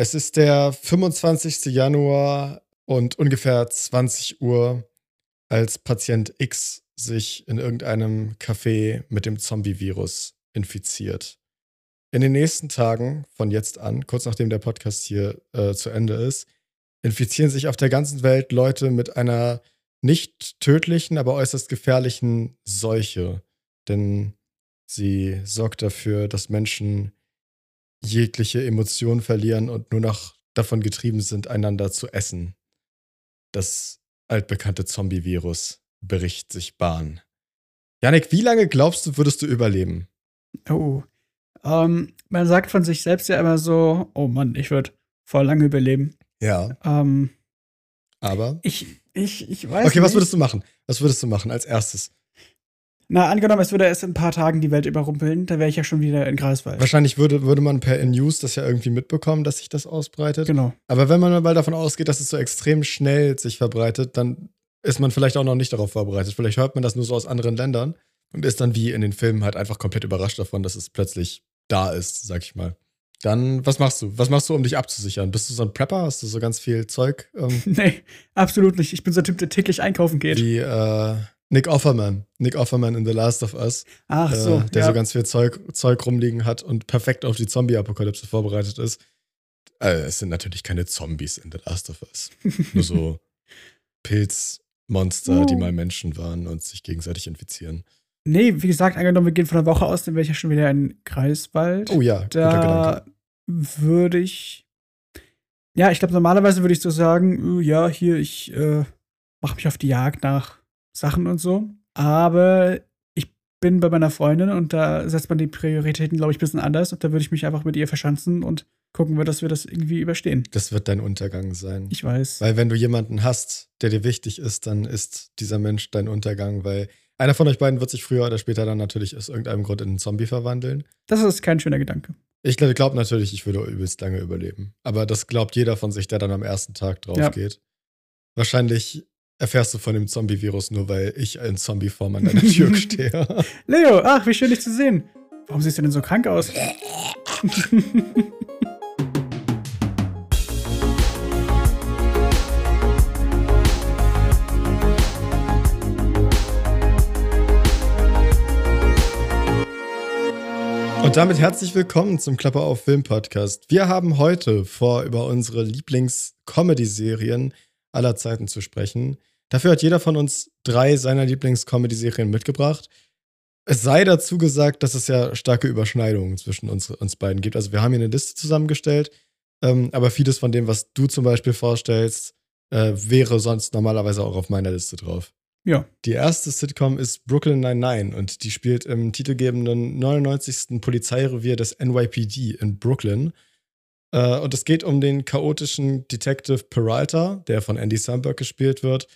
Es ist der 25. Januar und ungefähr 20 Uhr, als Patient X sich in irgendeinem Café mit dem Zombie-Virus infiziert. In den nächsten Tagen, von jetzt an, kurz nachdem der Podcast hier äh, zu Ende ist, infizieren sich auf der ganzen Welt Leute mit einer nicht tödlichen, aber äußerst gefährlichen Seuche. Denn sie sorgt dafür, dass Menschen jegliche Emotionen verlieren und nur noch davon getrieben sind, einander zu essen. Das altbekannte Zombie-Virus bricht sich Bahn. Janik, wie lange glaubst du, würdest du überleben? Oh. Ähm, man sagt von sich selbst ja immer so, oh Mann, ich würde voll lange überleben. Ja. Ähm, aber? Ich, ich, ich weiß Okay, nicht. was würdest du machen? Was würdest du machen als erstes? Na, angenommen, es würde erst in ein paar Tagen die Welt überrumpeln, da wäre ich ja schon wieder in Greifswald. Wahrscheinlich würde, würde man per News das ja irgendwie mitbekommen, dass sich das ausbreitet. Genau. Aber wenn man mal davon ausgeht, dass es so extrem schnell sich verbreitet, dann ist man vielleicht auch noch nicht darauf vorbereitet. Vielleicht hört man das nur so aus anderen Ländern und ist dann wie in den Filmen halt einfach komplett überrascht davon, dass es plötzlich da ist, sag ich mal. Dann, was machst du? Was machst du, um dich abzusichern? Bist du so ein Prepper? Hast du so ganz viel Zeug? Ähm, nee, absolut nicht. Ich bin so ein Typ, der täglich einkaufen geht. wie äh, Nick Offerman. Nick Offerman in The Last of Us. Ach so, äh, der ja. so ganz viel Zeug, Zeug rumliegen hat und perfekt auf die Zombie-Apokalypse vorbereitet ist. Äh, es sind natürlich keine Zombies in The Last of Us. Nur so Pilzmonster, die Oh. mal Menschen waren und sich gegenseitig infizieren. Nee, wie gesagt, angenommen, wir gehen von einer Woche aus, dann wäre ich ja schon wieder in Greifswald. Oh ja, da würde ich. Ja, ich glaube, normalerweise würde ich so sagen, äh, ja, hier, ich äh, mache mich auf die Jagd nach Sachen und so. Aber ich bin bei meiner Freundin und da setzt man die Prioritäten, glaube ich, ein bisschen anders. Und da würde ich mich einfach mit ihr verschanzen und gucken wir, dass wir das irgendwie überstehen. Das wird dein Untergang sein. Ich weiß. Weil wenn du jemanden hast, der dir wichtig ist, dann ist dieser Mensch dein Untergang, weil einer von euch beiden wird sich früher oder später dann natürlich aus irgendeinem Grund in einen Zombie verwandeln. Das ist kein schöner Gedanke. Ich glaube glaub natürlich, ich würde übelst lange überleben. Aber das glaubt jeder von sich, der dann am ersten Tag drauf Ja. geht. Wahrscheinlich erfährst du von dem Zombie-Virus nur, weil ich in Zombie-Form an deiner Tür stehe. Leo, ach, wie schön dich zu sehen. Warum siehst du denn so krank aus? Und damit herzlich willkommen zum Klapper auf Film Podcast. Wir haben heute vor, über unsere Lieblings-Comedy-Serien aller Zeiten zu sprechen. Dafür hat jeder von uns drei seiner Lieblings-Comedy-Serien mitgebracht. Es sei dazu gesagt, dass es ja starke Überschneidungen zwischen uns, uns beiden gibt. Also wir haben hier eine Liste zusammengestellt, ähm, aber vieles von dem, was du zum Beispiel vorstellst, äh, wäre sonst normalerweise auch auf meiner Liste drauf. Ja. Die erste Sitcom ist Brooklyn Nine-Nine und die spielt im titelgebenden 99. Polizeirevier des NYPD in Brooklyn. Äh, und es geht um den chaotischen Detective Peralta, der von Andy Samberg gespielt wird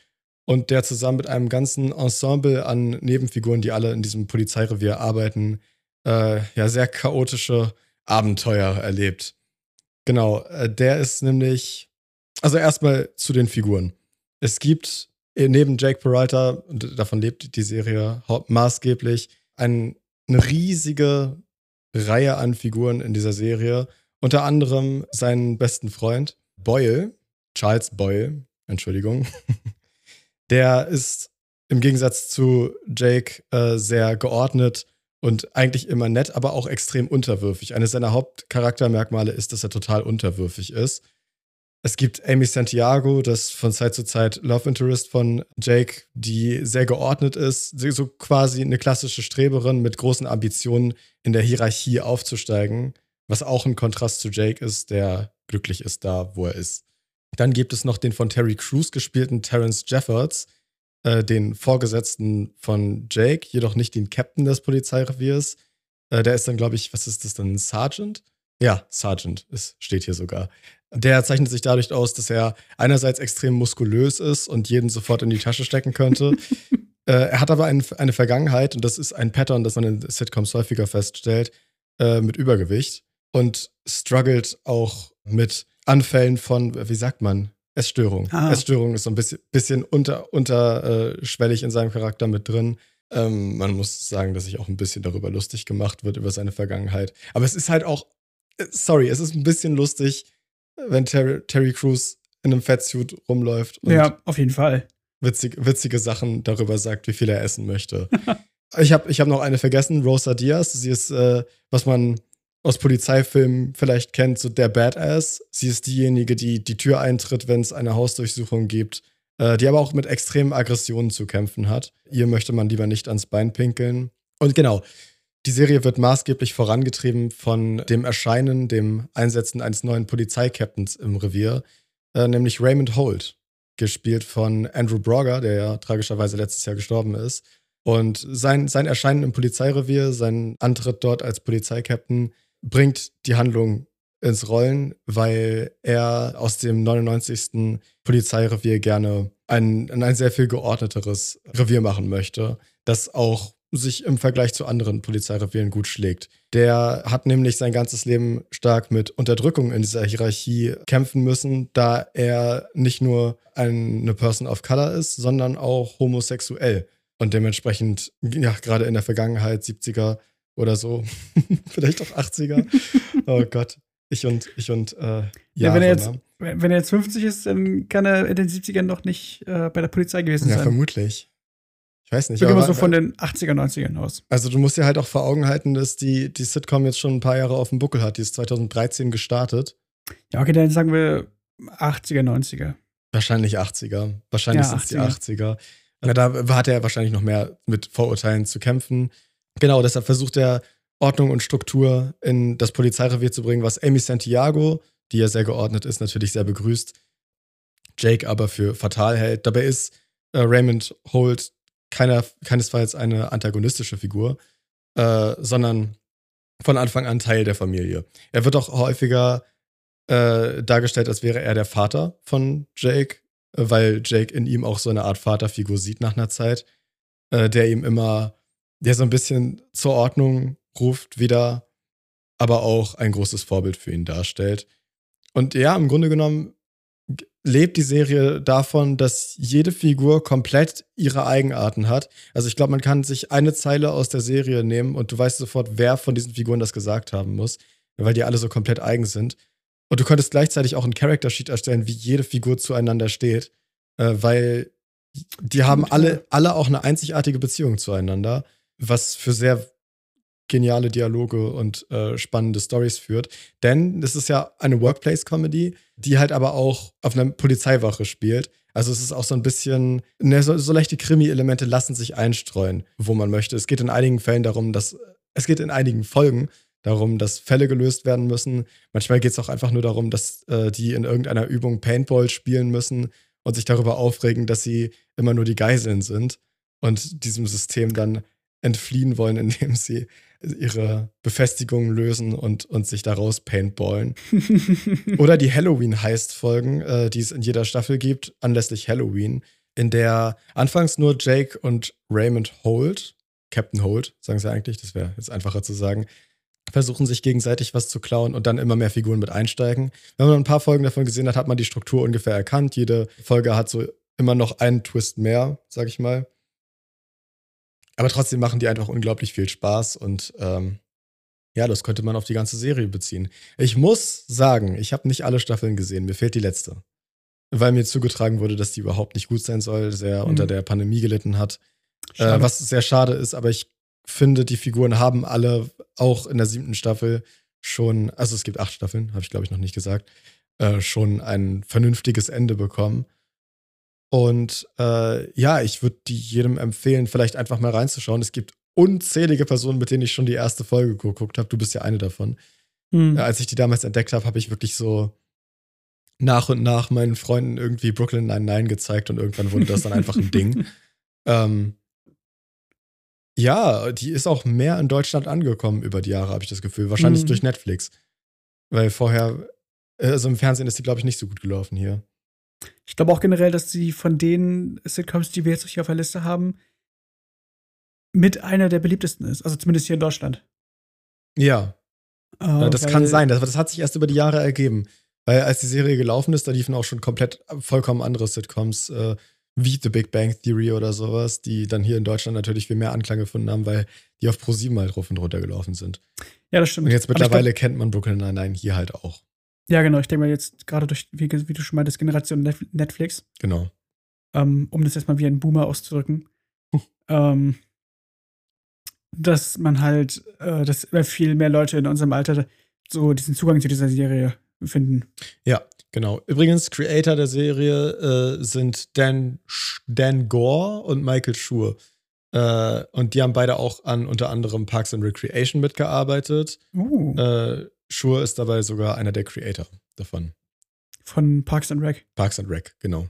und der zusammen mit einem ganzen Ensemble an Nebenfiguren, die alle in diesem Polizeirevier arbeiten, äh, ja, sehr chaotische Abenteuer erlebt. Genau, äh, der ist nämlich, also erstmal zu den Figuren. Es gibt äh, neben Jake Peralta, davon lebt die Serie maßgeblich, ein, eine riesige Reihe an Figuren in dieser Serie. Unter anderem seinen besten Freund Boyle, Charles Boyle, Entschuldigung. Der ist im Gegensatz zu Jake äh, sehr geordnet und eigentlich immer nett, aber auch extrem unterwürfig. Eines seiner Hauptcharaktermerkmale ist, dass er total unterwürfig ist. Es gibt Amy Santiago, das von Zeit zu Zeit Love Interest von Jake, die sehr geordnet ist, so quasi eine klassische Streberin mit großen Ambitionen in der Hierarchie aufzusteigen, was auch ein Kontrast zu Jake ist, der glücklich ist da, wo er ist. Dann gibt es noch den von Terry Crews gespielten Terrence Jeffords, äh, den Vorgesetzten von Jake, jedoch nicht den Captain des Polizeireviers. Äh, der ist dann, glaube ich, was ist das dann, ein Sergeant? Ja, Sergeant, es steht hier sogar. Der zeichnet sich dadurch aus, dass er einerseits extrem muskulös ist und jeden sofort in die Tasche stecken könnte. äh, er hat aber ein, eine Vergangenheit, und das ist ein Pattern, das man in Sitcoms häufiger feststellt, äh, mit Übergewicht und struggelt auch mit Anfällen von, wie sagt man, Essstörung. Ah. Essstörung ist so ein bisschen, bisschen unter, unterschwellig in seinem Charakter mit drin. Ähm, man muss sagen, dass sich auch ein bisschen darüber lustig gemacht wird, über seine Vergangenheit. Aber es ist halt auch, äh, sorry, es ist ein bisschen lustig, wenn Terry, Terry Crews in einem Fettsuit rumläuft und Ja, auf jeden Fall. witzig, witzige Sachen darüber sagt, wie viel er essen möchte. ich habe ich hab noch eine vergessen, Rosa Diaz. Sie ist, äh, was man aus Polizeifilmen vielleicht kennt, so der Badass. Sie ist diejenige, die die Tür eintritt, wenn es eine Hausdurchsuchung gibt, äh, die aber auch mit extremen Aggressionen zu kämpfen hat. Ihr möchte man lieber nicht ans Bein pinkeln. Und genau, die Serie wird maßgeblich vorangetrieben von dem Erscheinen, dem Einsetzen eines neuen Polizeikapitans im Revier, äh, nämlich Raymond Holt, gespielt von Andrew Brogger, der ja tragischerweise letztes Jahr gestorben ist. Und sein, sein Erscheinen im Polizeirevier, sein Antritt dort als Polizeikapitän bringt die Handlung ins Rollen, weil er aus dem 99. Polizeirevier gerne ein, ein sehr viel geordneteres Revier machen möchte, das auch sich im Vergleich zu anderen Polizeirevieren gut schlägt. Der hat nämlich sein ganzes Leben stark mit Unterdrückung in dieser Hierarchie kämpfen müssen, da er nicht nur eine Person of Color ist, sondern auch homosexuell. Und dementsprechend, ja, gerade in der Vergangenheit, 70er oder so, vielleicht auch 80er. oh Gott. Ich und, ich und, äh, Ja, wenn er jetzt, ne? wenn er jetzt 50 ist, dann kann er in den 70ern noch nicht äh, bei der Polizei gewesen Ja, sein. vermutlich. Ich weiß nicht. Ich immer so von den 80er, 90ern aus. Also du musst dir halt auch vor Augen halten, dass die, die Sitcom jetzt schon ein paar Jahre auf dem Buckel hat. Die ist 2013 gestartet. Ja, okay, dann sagen wir 80er, 90er. Wahrscheinlich 80er. Wahrscheinlich Ja, sind es die 80er. Ja, da hat er wahrscheinlich noch mehr mit Vorurteilen zu kämpfen. Genau, deshalb versucht er Ordnung und Struktur in das Polizeirevier zu bringen, was Amy Santiago, die ja sehr geordnet ist, natürlich sehr begrüßt. Jake aber für fatal hält. Dabei ist äh, Raymond Holt keiner, keinesfalls eine antagonistische Figur, äh, sondern von Anfang an Teil der Familie. Er wird auch häufiger äh, dargestellt, als wäre er der Vater von Jake, äh, weil Jake in ihm auch so eine Art Vaterfigur sieht nach einer Zeit, äh, der ihm immer, der so ein bisschen zur Ordnung ruft wieder, aber auch ein großes Vorbild für ihn darstellt. Und ja, im Grunde genommen lebt die Serie davon, dass jede Figur komplett ihre Eigenarten hat. Also ich glaube, man kann sich eine Zeile aus der Serie nehmen und du weißt sofort, wer von diesen Figuren das gesagt haben muss, weil die alle so komplett eigen sind. Und du könntest gleichzeitig auch einen Character Sheet erstellen, wie jede Figur zueinander steht, äh, weil die haben alle, alle auch eine einzigartige Beziehung zueinander, was für sehr geniale Dialoge und äh, spannende Stories führt. Denn es ist ja eine Workplace-Comedy, die halt aber auch auf einer Polizeiwache spielt. Also es ist auch so ein bisschen, ne, so, so leichte Krimi-Elemente lassen sich einstreuen, wo man möchte. Es geht in einigen Fällen darum, dass, es geht in einigen Folgen darum, dass Fälle gelöst werden müssen. Manchmal geht es auch einfach nur darum, dass äh, die in irgendeiner Übung Paintball spielen müssen und sich darüber aufregen, dass sie immer nur die Geiseln sind und diesem System dann entfliehen wollen, indem sie ihre Befestigungen lösen und, und sich daraus paintballen. Oder die Halloween-Heist-Folgen, äh, die es in jeder Staffel gibt, anlässlich Halloween, in der anfangs nur Jake und Raymond Holt, Captain Holt, sagen sie eigentlich, das wäre jetzt einfacher zu sagen, versuchen sich gegenseitig was zu klauen und dann immer mehr Figuren mit einsteigen. Wenn man ein paar Folgen davon gesehen hat, hat man die Struktur ungefähr erkannt. Jede Folge hat so immer noch einen Twist mehr, sag ich mal. Aber trotzdem machen die einfach unglaublich viel Spaß und ähm, ja, das könnte man auf die ganze Serie beziehen. Ich muss sagen, ich habe nicht alle Staffeln gesehen. Mir fehlt die letzte. Weil mir zugetragen wurde, dass die überhaupt nicht gut sein soll, sehr Mhm. unter der Pandemie gelitten hat. Äh, was sehr schade ist, aber ich finde, die Figuren haben alle auch in der siebten Staffel schon, also es gibt acht Staffeln, habe ich glaube ich noch nicht gesagt, äh, schon ein vernünftiges Ende bekommen. Und äh, ja, ich würde die jedem empfehlen, vielleicht einfach mal reinzuschauen. Es gibt unzählige Personen, mit denen ich schon die erste Folge geguckt habe. Du bist ja eine davon. Hm. Als ich die damals entdeckt habe, habe ich wirklich so nach und nach meinen Freunden irgendwie Brooklyn Nine-Nine gezeigt und irgendwann wurde das dann einfach ein Ding. Ähm, ja, die ist auch mehr in Deutschland angekommen über die Jahre, habe ich das Gefühl. Wahrscheinlich Mhm. durch Netflix. Weil vorher, also im Fernsehen ist die, glaube ich, nicht so gut gelaufen hier. Ich glaube auch generell, dass sie von den Sitcoms, die wir jetzt hier auf der Liste haben, mit einer der beliebtesten ist. Also zumindest hier in Deutschland. Ja, Ja, das kann sein. Das, das hat sich erst über die Jahre ergeben. Weil als die Serie gelaufen ist, da liefen auch schon komplett vollkommen andere Sitcoms, äh, wie The Big Bang Theory oder sowas, die dann hier in Deutschland natürlich viel mehr Anklang gefunden haben, weil die auf ProSieben halt rauf und runter gelaufen sind. Ja, das stimmt. Und jetzt mittlerweile kennt man Brooklyn Nine-Nine hier halt auch. Ja, genau. Ich denke mal jetzt gerade durch, wie, wie, du schon meintest, Generation Netflix. Genau. Ähm, um das jetzt mal wie ein Boomer auszudrücken. ähm, dass man halt, äh, dass viel mehr Leute in unserem Alter so diesen Zugang zu dieser Serie finden. Ja, genau. Übrigens, Creator der Serie äh, sind Dan, Dan Gore und Michael Schur. Äh, und die haben beide auch an unter anderem Parks and Recreation mitgearbeitet. Uh. Äh, Schur ist dabei sogar einer der Creator davon. Von Parks and Rec. Parks and Rec, genau.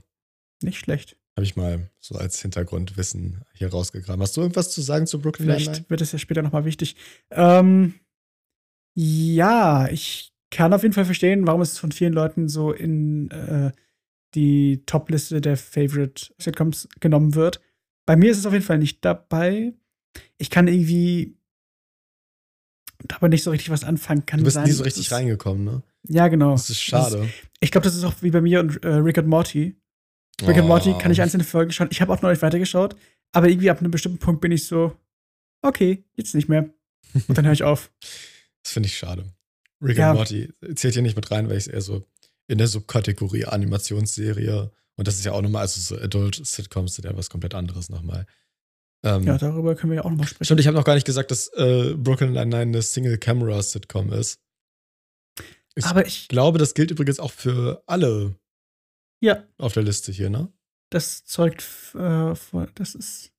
Nicht schlecht. Habe ich mal so als Hintergrundwissen hier rausgegraben. Hast du irgendwas zu sagen zu Brooklyn Vielleicht Nine-Nine? wird es ja später nochmal wichtig. Ähm, ja, ich kann auf jeden Fall verstehen, warum es von vielen Leuten so in äh, die Top-Liste der Favorite Sitcoms genommen wird. Bei mir ist es auf jeden Fall nicht dabei. Ich kann irgendwie aber nicht so richtig was anfangen. Kann du bist sein, nie so richtig reingekommen, ne? Ja, genau. Das ist schade. Das ist, ich glaube, das ist auch wie bei mir und äh, Rick and Morty. Rick oh. and Morty kann ich einzelne Folgen schauen. Ich habe auch noch nicht weitergeschaut, aber irgendwie ab einem bestimmten Punkt bin ich so, okay, jetzt nicht mehr. Und dann höre ich auf. das finde ich schade. Rick ja. and Morty zählt hier nicht mit rein, weil ich es eher so in der Subkategorie Animationsserie und das ist ja auch nochmal, also so Adult-Sitcoms sind ja was komplett anderes nochmal. Ähm, ja, darüber können wir ja auch nochmal sprechen. Stimmt, ich habe noch gar nicht gesagt, dass äh, Brooklyn Nine-Nine eine Single-Camera-Sitcom ist. Ich Aber ich glaube, das gilt übrigens auch für alle ja. auf der Liste hier, ne? Das zeugt, äh, das ist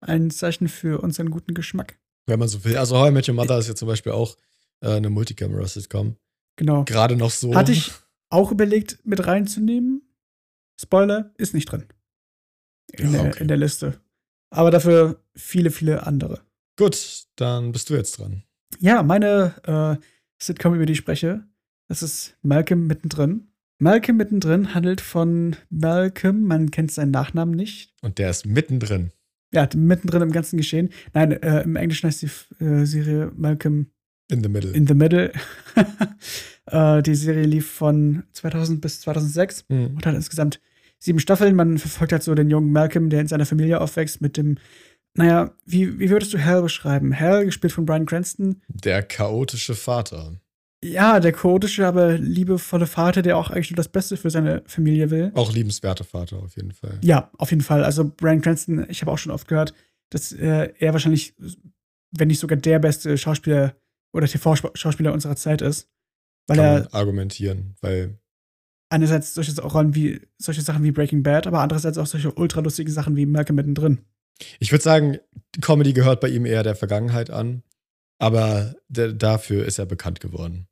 ein Zeichen für unseren guten Geschmack. Wenn man so will. Also How I Met Your Mother ist ja zum Beispiel auch äh, eine Multicamera-Sitcom. Genau. Gerade noch so. Hatte ich auch überlegt, mit reinzunehmen. Spoiler, ist nicht drin. In, ja, okay. der, in der Liste. Aber dafür viele, viele andere. Gut, dann bist du jetzt dran. Ja, meine äh, Sitcom, über die ich spreche, das ist Malcolm mittendrin. Malcolm mittendrin handelt von Malcolm, man kennt seinen Nachnamen nicht. Und der ist mittendrin. Ja, mittendrin im ganzen Geschehen. Nein, äh, im Englischen heißt die äh, Serie Malcolm in the Middle. In the Middle. äh, die Serie lief von 2000 bis 2006 mhm. und hat insgesamt sieben Staffeln. Man verfolgt halt so den jungen Malcolm, der in seiner Familie aufwächst, mit dem, naja, wie, wie würdest du Hal beschreiben? Hal, gespielt von Brian Cranston. Der chaotische Vater. Ja, der chaotische, aber liebevolle Vater, der auch eigentlich nur das Beste für seine Familie will. Auch liebenswerter Vater, auf jeden Fall. Ja, auf jeden Fall. Also Brian Cranston, ich habe auch schon oft gehört, dass äh, er wahrscheinlich, wenn nicht sogar der beste Schauspieler oder TV-Schauspieler unserer Zeit ist. Weil Kann er argumentieren, weil einerseits solche Rollen wie solche Sachen wie Breaking Bad, aber andererseits auch solche ultralustigen Sachen wie Malcolm mittendrin. Ich würde sagen, Comedy gehört bei ihm eher der Vergangenheit an, aber dafür ist er bekannt geworden.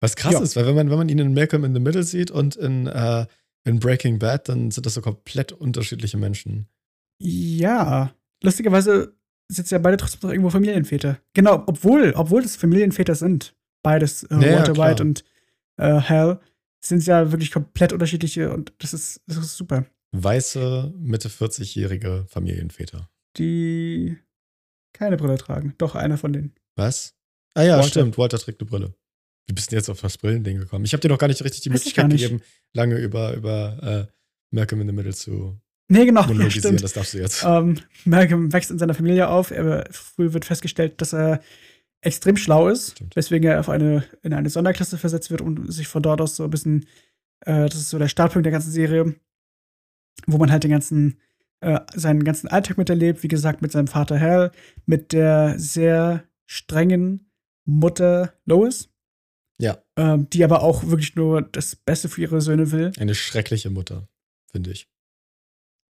Was krass ja. ist, weil wenn man, wenn man ihn in Malcolm in the Middle sieht und in, äh, in Breaking Bad, dann sind das so komplett unterschiedliche Menschen. Ja, lustigerweise sind ja beide trotzdem noch irgendwo Familienväter. Genau, obwohl, obwohl das Familienväter sind. Beides, äh, ja, Walter ja, White und äh, Hal sind ja wirklich komplett unterschiedliche und das ist, das ist super. Weiße, Mitte 40-jährige Familienväter. Die keine Brille tragen. Doch, einer von denen. Was? Ah ja, Walter. stimmt. Walter trägt eine Brille. Wie bist du denn jetzt auf das Brillending gekommen? Ich habe dir noch gar nicht richtig die Weiß Möglichkeit gegeben, lange über, über äh, Malcolm in the Middle zu Nee, genau. Ja, stimmt. Das darfst du jetzt. Ähm, Malcolm wächst in seiner Familie auf. Er, früh wird festgestellt, dass er extrem schlau ist, Stimmt. weswegen er auf eine, in eine Sonderklasse versetzt wird und sich von dort aus so ein bisschen, äh, das ist so der Startpunkt der ganzen Serie, wo man halt den ganzen, äh, seinen ganzen Alltag miterlebt, wie gesagt, mit seinem Vater Hal, mit der sehr strengen Mutter Lois. Ja. Ähm, die aber auch wirklich nur das Beste für ihre Söhne will. Eine schreckliche Mutter, finde ich.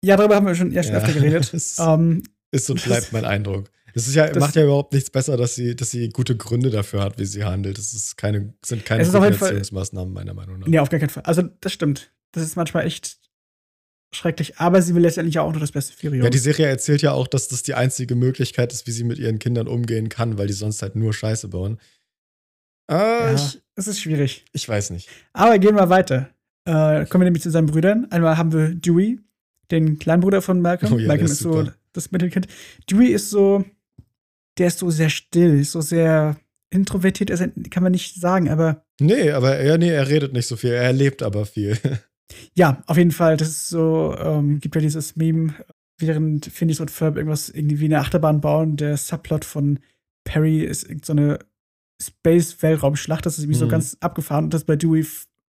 Ja, darüber haben wir schon erst ja, öfter geredet. ähm, ist und bleibt mein Eindruck. Es ist ja, das macht ja überhaupt nichts besser, dass sie, dass sie gute Gründe dafür hat, wie sie handelt. Das ist keine, sind keine Erziehungsmaßnahmen, meiner Meinung nach. Nee, auf gar keinen Fall. Also, das stimmt. Das ist manchmal echt schrecklich. Aber sie will letztendlich auch nur das Beste für ihre Ja, die Serie erzählt ja auch, dass das die einzige Möglichkeit ist, wie sie mit ihren Kindern umgehen kann, weil die sonst halt nur Scheiße bauen. Äh, ja, ich, es ist schwierig. Ich weiß nicht. Aber gehen wir weiter. Äh, kommen wir nämlich zu seinen Brüdern. Einmal haben wir Dewey, den kleinen Bruder von Malcolm. Oh ja, Malcolm ist, ist so das Mittelkind. Dewey ist so, der ist so sehr still, so sehr introvertiert, also kann man nicht sagen, aber. Nee, aber ja, nee, er redet nicht so viel, er erlebt aber viel. ja, auf jeden Fall, das ist so, ähm, gibt ja dieses Meme, während Phineas und Ferb irgendwas irgendwie wie eine Achterbahn bauen, der Subplot von Perry ist so eine Space-Weltraumschlacht. Das ist irgendwie so Mhm. ganz abgefahren. Und das bei Dewey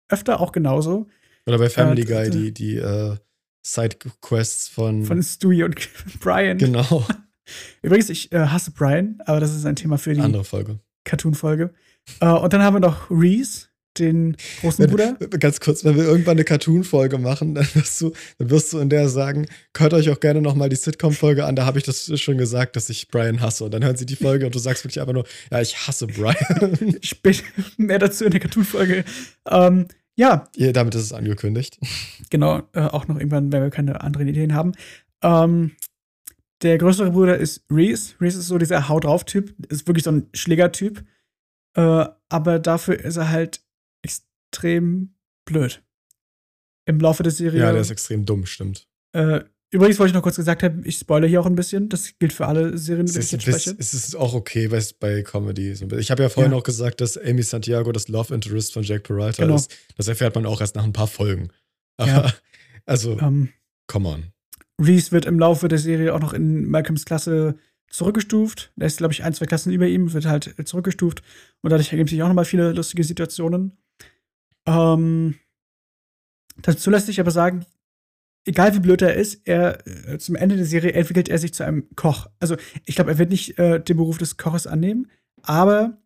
öfter auch genauso. Oder bei Family Äh, Guy, die, die äh, Side-Quests von, Von Stewie und Brian. Genau, Übrigens, ich äh, hasse Brian, aber das ist ein Thema für die andere Folge. Cartoon-Folge. Äh, und dann haben wir noch Reese, den großen Bruder. Ganz kurz, wenn wir irgendwann eine Cartoon-Folge machen, dann wirst, du, dann wirst du in der sagen, hört euch auch gerne nochmal die Sitcom-Folge an, da habe ich das schon gesagt, dass ich Brian hasse. Und dann hören sie die Folge und du sagst wirklich einfach nur, ja, ich hasse Brian. Später mehr dazu in der Cartoon-Folge. Ähm, ja, ja, damit ist es angekündigt. genau. Äh, auch noch irgendwann, wenn wir keine anderen Ideen haben. Ähm, der größere Bruder ist Reese. Reese ist so dieser Hau drauf-Typ. Ist wirklich so ein Schlägertyp. Äh, aber dafür ist er halt extrem blöd. Im Laufe der Serie. Ja, der ist extrem dumm, stimmt. Äh, übrigens wollte ich noch kurz gesagt haben, ich spoilere hier auch ein bisschen. Das gilt für alle Serien, die ich ist, jetzt spreche. es ist auch okay bei, bei Comedy. Ich habe ja vorhin Ja. auch gesagt, dass Amy Santiago das Love Interest von Jack Peralta Genau. ist. Das erfährt man auch erst nach ein paar Folgen. Aber, Ja. also, Ähm, come on. Reese wird im Laufe der Serie auch noch in Malcolms Klasse zurückgestuft. Der ist, glaube ich, ein, zwei Klassen über ihm, wird halt zurückgestuft. Und dadurch ergeben sich auch nochmal viele lustige Situationen. Ähm, dazu lässt sich aber sagen, egal wie blöd er ist, er äh, zum Ende der Serie entwickelt er sich zu einem Koch. Also ich glaube, er wird nicht äh, den Beruf des Koches annehmen, aber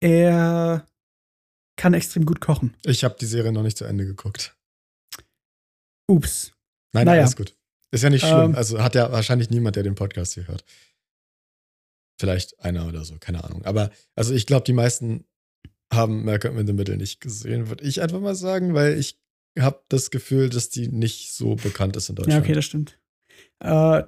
er kann extrem gut kochen. Ich habe die Serie noch nicht zu Ende geguckt. Ups. Nein, Naja. alles gut. Ist ja nicht schlimm. Ähm. also hat ja wahrscheinlich niemand, der den Podcast hier hört. Vielleicht einer oder so, keine Ahnung. Aber also ich glaube, die meisten haben Malcolm in the Middle nicht gesehen, würde ich einfach mal sagen, weil ich habe das Gefühl, dass die nicht so bekannt ist in Deutschland. Ja, okay, das stimmt. Äh,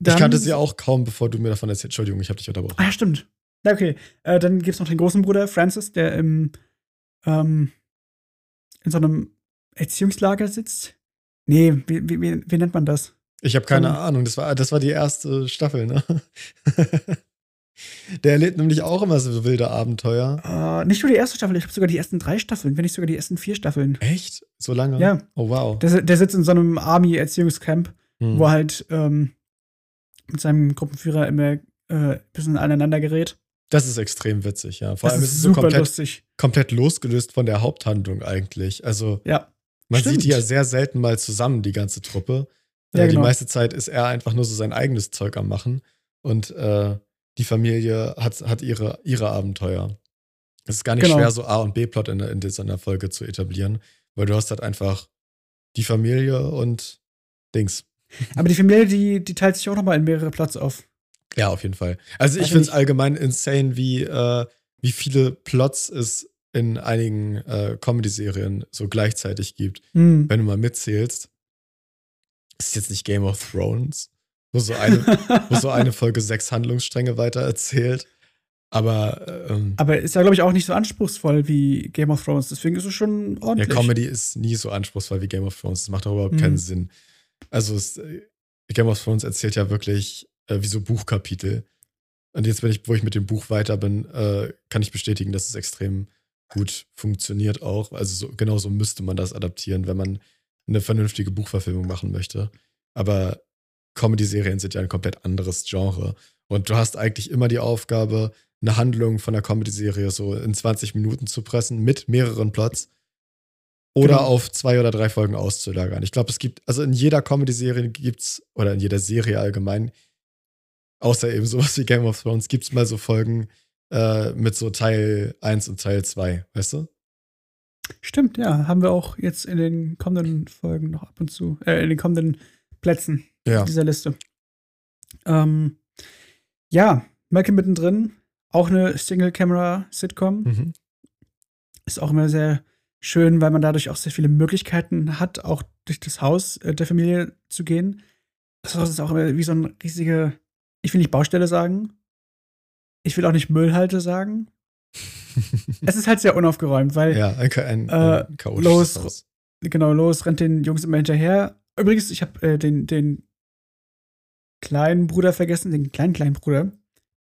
ich kannte sie auch kaum, bevor du mir davon erzählt Entschuldigung, ich habe dich unterbrochen. Ah, stimmt. Ja, okay. Äh, dann gibt es noch den großen Bruder, Francis, der im, ähm, in so einem Erziehungslager sitzt. Nee, wie, wie, wie, nennt man das? Ich habe keine Ähm. Ahnung, das war, das war die erste Staffel, ne? Der erlebt nämlich auch immer so wilde Abenteuer. Äh, nicht nur die erste Staffel, ich habe sogar die ersten drei Staffeln, wenn nicht sogar die ersten vier Staffeln. Echt? So lange? Ja. Oh, wow. Der, der sitzt in so einem Army-Erziehungscamp, Hm. wo er halt ähm, mit seinem Gruppenführer immer äh, ein bisschen aneinander gerät. Das ist extrem witzig, ja. Vor das allem ist es so super komplett, lustig. komplett losgelöst von der Haupthandlung eigentlich. Also Ja. Man Stimmt. sieht die ja sehr selten mal zusammen, die ganze Truppe. Ja, äh, die genau. meiste Zeit ist er einfach nur so sein eigenes Zeug am Machen. Und äh, die Familie hat, hat ihre, ihre Abenteuer. Es ist gar nicht Genau. schwer, so A- und B-Plot in, in einer Folge zu etablieren, weil du hast halt einfach die Familie und Dings. Aber die Familie, die, die teilt sich auch nochmal in mehrere Plots auf. Ja, auf jeden Fall. Also ich Also finde es allgemein insane, wie, äh, wie viele Plots es in einigen äh, Comedy-Serien so gleichzeitig gibt. Hm. Wenn du mal mitzählst, ist jetzt nicht Game of Thrones, wo so eine, wo so eine Folge sechs Handlungsstränge weiter erzählt. Aber ähm, Aber ist ja, glaube ich, auch nicht so anspruchsvoll wie Game of Thrones. Deswegen ist es schon ja, ordentlich. Comedy ist nie so anspruchsvoll wie Game of Thrones. Das macht auch überhaupt Mhm. keinen Sinn. Also es, äh, Game of Thrones erzählt ja wirklich äh, wie so Buchkapitel. Und jetzt, wenn ich, wo ich mit dem Buch weiter bin, äh, kann ich bestätigen, dass es extrem gut funktioniert auch. Also so, genauso müsste man das adaptieren, wenn man eine vernünftige Buchverfilmung machen möchte. Aber Comedy-Serien sind ja ein komplett anderes Genre. Und du hast eigentlich immer die Aufgabe, eine Handlung von einer Comedy-Serie so in 20 Minuten zu pressen mit mehreren Plots oder Genau. auf zwei oder drei Folgen auszulagern. Ich glaube, es gibt, also in jeder Comedy-Serie gibt's, oder in jeder Serie allgemein, außer eben sowas wie Game of Thrones, gibt's mal so Folgen äh, mit so Teil 1 und Teil 2, weißt du? Stimmt, ja. Haben wir auch jetzt in den kommenden Folgen noch ab und zu, äh, in den kommenden Plätzen Ja. dieser Liste. Ähm, ja, Malcolm mittendrin, auch eine Single-Camera-Sitcom. Mhm. Ist auch immer sehr schön, weil man dadurch auch sehr viele Möglichkeiten hat, auch durch das Haus äh, der Familie zu gehen. Das Haus ist auch immer wie so eine riesige, ich will nicht Baustelle sagen. Ich will auch nicht Müllhalde sagen. es ist halt sehr unaufgeräumt, weil ja, ein, ein, Äh, ein los- Haus. genau, los, rennt den Jungs immer hinterher. Übrigens, ich habe äh, den, den kleinen Bruder vergessen, den kleinen, kleinen Bruder.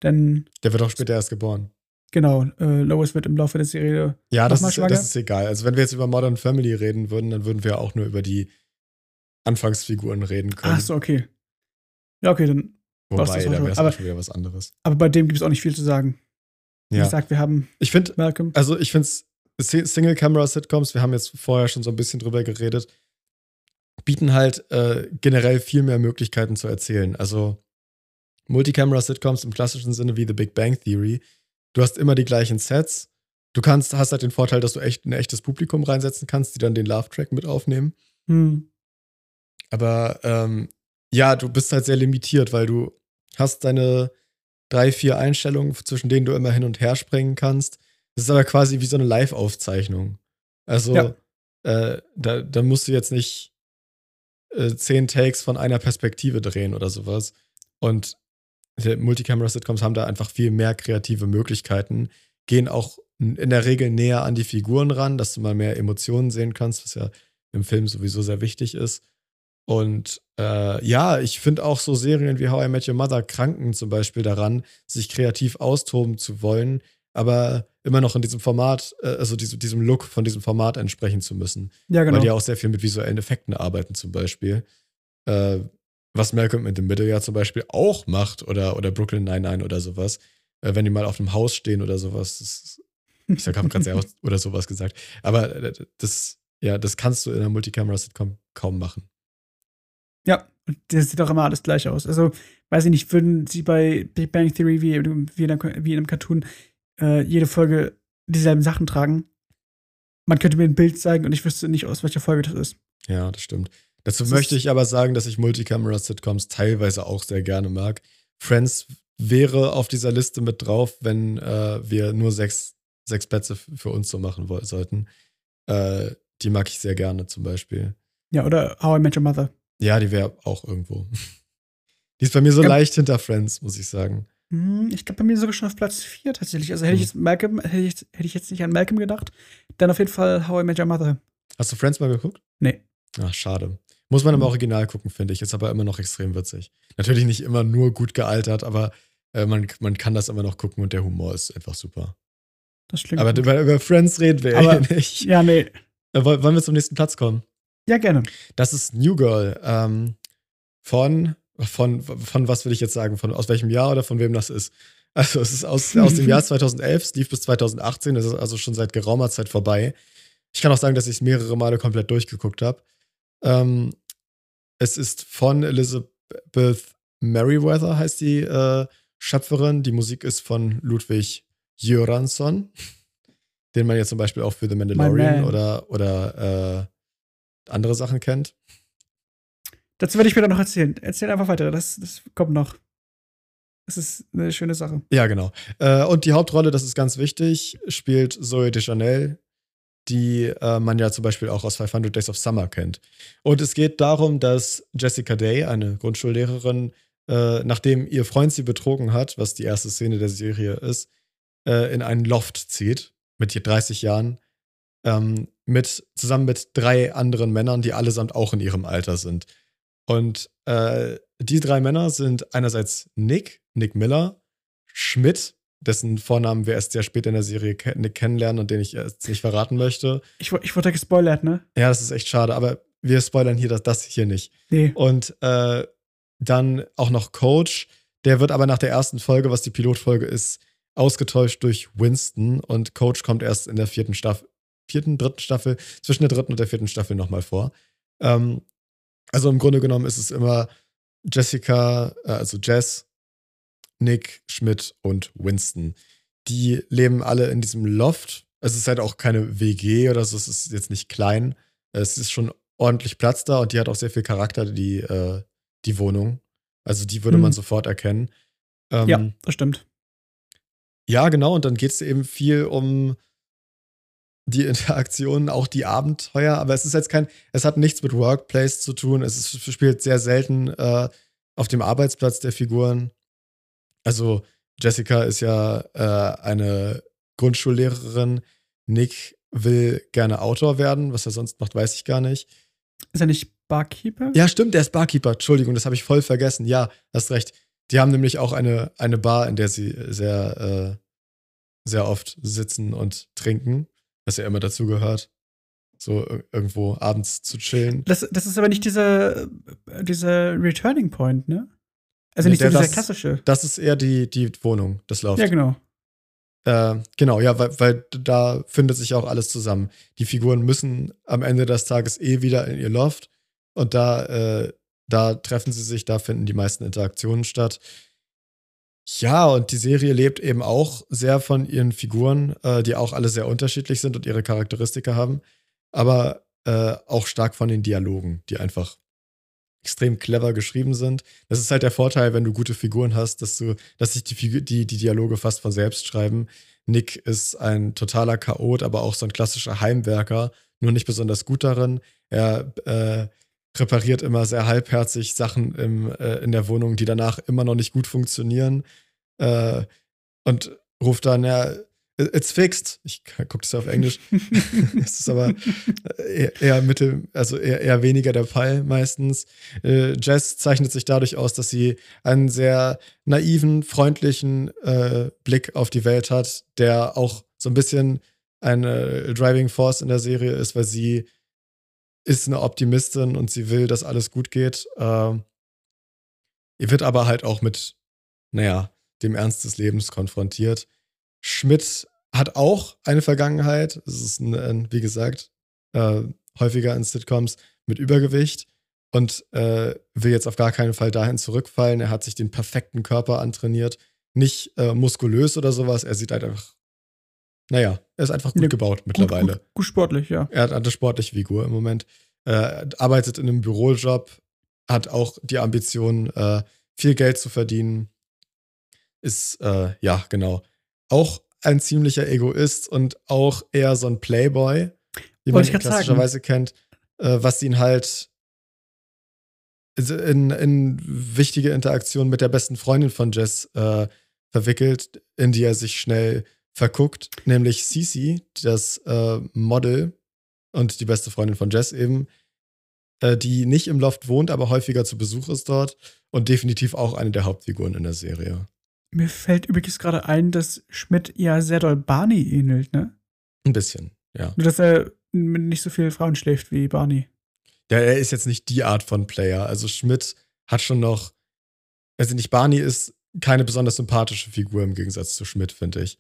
Denn, Der wird auch später erst geboren. genau, äh, Lois wird im Laufe der Serie. Ja, das ist, schwanger? das ist egal. Also, wenn wir jetzt über Modern Family reden würden, dann würden wir auch nur über die Anfangsfiguren reden können. Ach so, okay. Ja, okay, dann. Wobei, da wäre es schon wieder was anderes. Aber bei dem gibt es auch nicht viel zu sagen. Wie Ja. gesagt, wir haben Ich finde, Malcolm. also ich finde Single-Camera-Sitcoms, wir haben jetzt vorher schon so ein bisschen drüber geredet, bieten halt äh, generell viel mehr Möglichkeiten zu erzählen. Also Multicamera-Sitcoms im klassischen Sinne wie The Big Bang Theory. Du hast immer die gleichen Sets. Du kannst, hast halt den Vorteil, dass du echt ein echtes Publikum reinsetzen kannst, die dann den Love-Track mit aufnehmen. Hm. Aber ähm, ja, du bist halt sehr limitiert, weil du hast deine drei, vier Einstellungen, zwischen denen du immer hin und her springen kannst. Das ist aber quasi wie so eine Live-Aufzeichnung. Also, Ja. äh, da, da musst du jetzt nicht äh, zehn Takes von einer Perspektive drehen oder sowas. Und Multicamera-Sitcoms haben da einfach viel mehr kreative Möglichkeiten, gehen auch in der Regel näher an die Figuren ran, dass du mal mehr Emotionen sehen kannst, was ja im Film sowieso sehr wichtig ist. Und äh, ja, ich finde auch so Serien wie How I Met Your Mother kranken zum Beispiel daran, sich kreativ austoben zu wollen, aber immer noch in diesem Format, äh, also diesem, diesem Look von diesem Format entsprechen zu müssen. Ja, genau. Weil die auch sehr viel mit visuellen Effekten arbeiten, zum Beispiel. Äh, was Malcolm in the Middle ja zum Beispiel auch macht oder, oder Brooklyn 99 oder sowas. Äh, wenn die mal auf einem Haus stehen oder sowas. Das, ich sag, habe gerade sehr oder sowas gesagt. Aber äh, das, ja, das kannst du in einer Multicamera-Sitcom kaum machen. Ja, das sieht doch immer alles gleich aus. Also, weiß ich nicht, würden sie bei Big Bang Theory wie, wie, in, einem, wie in einem Cartoon äh, jede Folge dieselben Sachen tragen? Man könnte mir ein Bild zeigen und ich wüsste nicht, aus welcher Folge das ist. Ja, das stimmt. Dazu Das möchte ich aber sagen, dass ich Multicamera-Sitcoms teilweise auch sehr gerne mag. Friends wäre auf dieser Liste mit drauf, wenn äh, wir nur sechs, sechs Plätze für uns so machen sollten. Äh, die mag ich sehr gerne zum Beispiel. Ja, oder How I Met Your Mother. Ja, die wäre auch irgendwo. Die ist bei mir so Ja. leicht hinter Friends, muss ich sagen. Hm, Ich glaube, bei mir sogar schon auf Platz 4 tatsächlich. Also hätte ich Hm. jetzt Malcolm, hätte ich, hätte ich jetzt nicht an Malcolm gedacht, dann auf jeden Fall How I Met Your Mother. Hast du Friends mal geguckt? Nee. Ach, schade. Muss man im Hm. Original gucken, finde ich. Ist aber immer noch extrem witzig. Natürlich nicht immer nur gut gealtert, aber äh, man, man kann das immer noch gucken und der Humor ist einfach super. Das klingt Aber über, über Friends reden wir Aber- ja nicht. Ja, nee. Äh, woll- Wollen wir zum nächsten Platz kommen? Ja, gerne. Das ist New Girl. Ähm, von, von, von was will ich jetzt sagen? Von aus welchem Jahr oder von wem das ist? Also, es ist aus, aus dem Jahr 2011, es lief bis 2018, das ist also schon seit geraumer Zeit vorbei. Ich kann auch sagen, dass ich es mehrere Male komplett durchgeguckt habe. Ähm, es ist von Elizabeth Merriweather, heißt die äh, Schöpferin. Die Musik ist von Ludwig Göransson, den man jetzt zum Beispiel auch für The Mandalorian man. oder, oder äh, andere Sachen kennt. Dazu werde ich später noch erzählen. Erzähl einfach weiter. Das, das kommt noch. Das ist eine schöne Sache. Ja, genau. Äh, und die Hauptrolle, das ist ganz wichtig, spielt Zoe Deschanel, die äh, man ja zum Beispiel auch aus 500 Days of Summer kennt. Und es geht darum, dass Jessica Day, eine Grundschullehrerin, äh, nachdem ihr Freund sie betrogen hat, was die erste Szene der Serie ist, in einen Loft zieht mit je 30 Jahren, ähm, mit, zusammen mit drei anderen Männern, die allesamt auch in ihrem Alter sind. Und äh, die drei Männer sind einerseits Nick, Nick Miller, Schmidt, dessen Vornamen wir erst sehr spät in der Serie Nick kennenlernen und den ich jetzt nicht verraten möchte. Ich, ich wurde gespoilert, ne? Ja, das ist echt schade, aber wir spoilern hier das, das hier nicht. Nee. Und äh, dann auch noch Coach, der wird aber nach der ersten Folge, was die Pilotfolge ist, ausgetauscht durch Winston und Coach kommt erst in der vierten Staffel, vierten, dritten Staffel, zwischen der dritten und der vierten Staffel nochmal vor. Ähm, also im Grunde genommen ist es immer Jessica, äh, also Jess, Nick, Schmidt und Winston. Die leben alle in diesem Loft. Es ist halt auch keine WG oder so, es ist jetzt nicht klein. Es ist schon ordentlich Platz da und die hat auch sehr viel Charakter, die, äh, die Wohnung. Also die würde Hm. man sofort erkennen. Ähm, Ja, das stimmt. ja, genau. Und dann geht es eben viel um die Interaktionen, auch die Abenteuer. Aber es ist jetzt kein, es hat nichts mit Workplace zu tun. Es ist, spielt sehr selten äh, auf dem Arbeitsplatz der Figuren. Also Jessica ist ja äh, eine Grundschullehrerin. Nick will gerne Autor werden. Was er sonst macht, weiß ich gar nicht. Ist er nicht Barkeeper? Ja, stimmt, der ist Barkeeper. Entschuldigung, das habe ich voll vergessen. Ja, hast recht. Die haben nämlich auch eine, eine Bar, in der sie sehr, äh, sehr oft sitzen und trinken, was ja immer dazu gehört. So ir- irgendwo abends zu chillen. Das, das ist aber nicht dieser, dieser Returning Point, ne? Also nicht so der- dieser das- klassische. Das ist eher die, die Wohnung, das Lauf. Ja, genau. Äh, genau, ja, weil, weil da findet sich auch alles zusammen. Die Figuren müssen am Ende des Tages eh wieder in ihr Loft und da, äh, da treffen sie sich, da finden die meisten Interaktionen statt. Ja, und die Serie lebt eben auch sehr von ihren Figuren, äh, die auch alle sehr unterschiedlich sind und ihre Charakteristika haben, aber äh, auch stark von den Dialogen, die einfach extrem clever geschrieben sind. Das ist halt der Vorteil, wenn du gute Figuren hast, dass du, dass sich die, die, die Dialoge fast von selbst schreiben. Nick ist ein totaler Chaot, aber auch so ein klassischer Heimwerker, nur nicht besonders gut darin. Er äh, repariert immer sehr halbherzig Sachen im, äh, in der Wohnung, die danach immer noch nicht gut funktionieren. Äh, und ruft dann, ja, It's fixed. Ich gucke das ja auf Englisch. Es ist aber eher, eher mittel, also eher, eher, weniger der Fall meistens. Äh, Jess zeichnet sich dadurch aus, dass sie einen sehr naiven, freundlichen äh, Blick auf die Welt hat, der auch so ein bisschen eine Driving Force in der Serie ist, weil sie ist eine Optimistin und sie will, dass alles gut geht. Äh, ihr wird aber halt auch mit, naja, dem Ernst des Lebens konfrontiert Schmidt hat auch eine Vergangenheit. Es ist, ein, wie gesagt, äh, häufiger in Sitcoms mit Übergewicht und äh, will jetzt auf gar keinen Fall dahin zurückfallen. Er hat sich den perfekten Körper antrainiert. Nicht äh, muskulös oder sowas. Er sieht halt einfach, naja, er ist einfach gut ja, gebaut mittlerweile. Gut, gut, gut, sportlich, ja. Er hat eine sportliche Figur im Moment. Äh, arbeitet in einem Bürojob, hat auch die Ambition, äh, viel Geld zu verdienen. Ist, äh, ja, genau auch ein ziemlicher Egoist und auch eher so ein Playboy, wie man ihn klassischerweise sagen. kennt, äh, was ihn halt in, in wichtige Interaktionen mit der besten Freundin von Jess äh, verwickelt, in die er sich schnell verguckt, nämlich Cece, das äh, Model und die beste Freundin von Jess eben, äh, die nicht im Loft wohnt, aber häufiger zu Besuch ist dort und definitiv auch eine der Hauptfiguren in der Serie. Mir fällt übrigens gerade ein, dass Schmidt ja sehr doll Barney ähnelt, ne? Ein bisschen, ja. Nur, dass er mit nicht so vielen Frauen schläft wie Barney. Ja, er ist jetzt nicht die Art von Player. Also Schmidt hat schon noch, also nicht Barney ist keine besonders sympathische Figur im Gegensatz zu Schmidt, finde ich.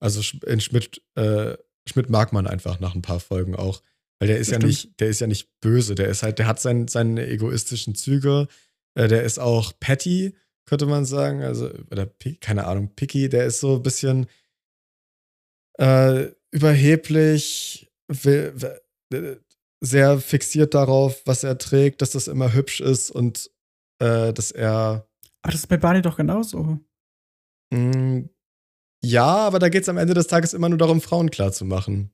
Also in Schmidt, äh, Schmidt mag man einfach nach ein paar Folgen auch. Weil der ist das ja stimmt. nicht, der ist ja nicht böse. Der ist halt, der hat sein, seine egoistischen Züge. Äh, der ist auch petty könnte man sagen. Also, oder keine Ahnung, Picky, der ist so ein bisschen äh, überheblich, will, will, sehr fixiert darauf, was er trägt, dass das immer hübsch ist und äh, dass er. Aber das ist bei Barney doch genauso. Mh, mm, ja, aber da geht es am Ende des Tages immer nur darum, Frauen klar zu machen.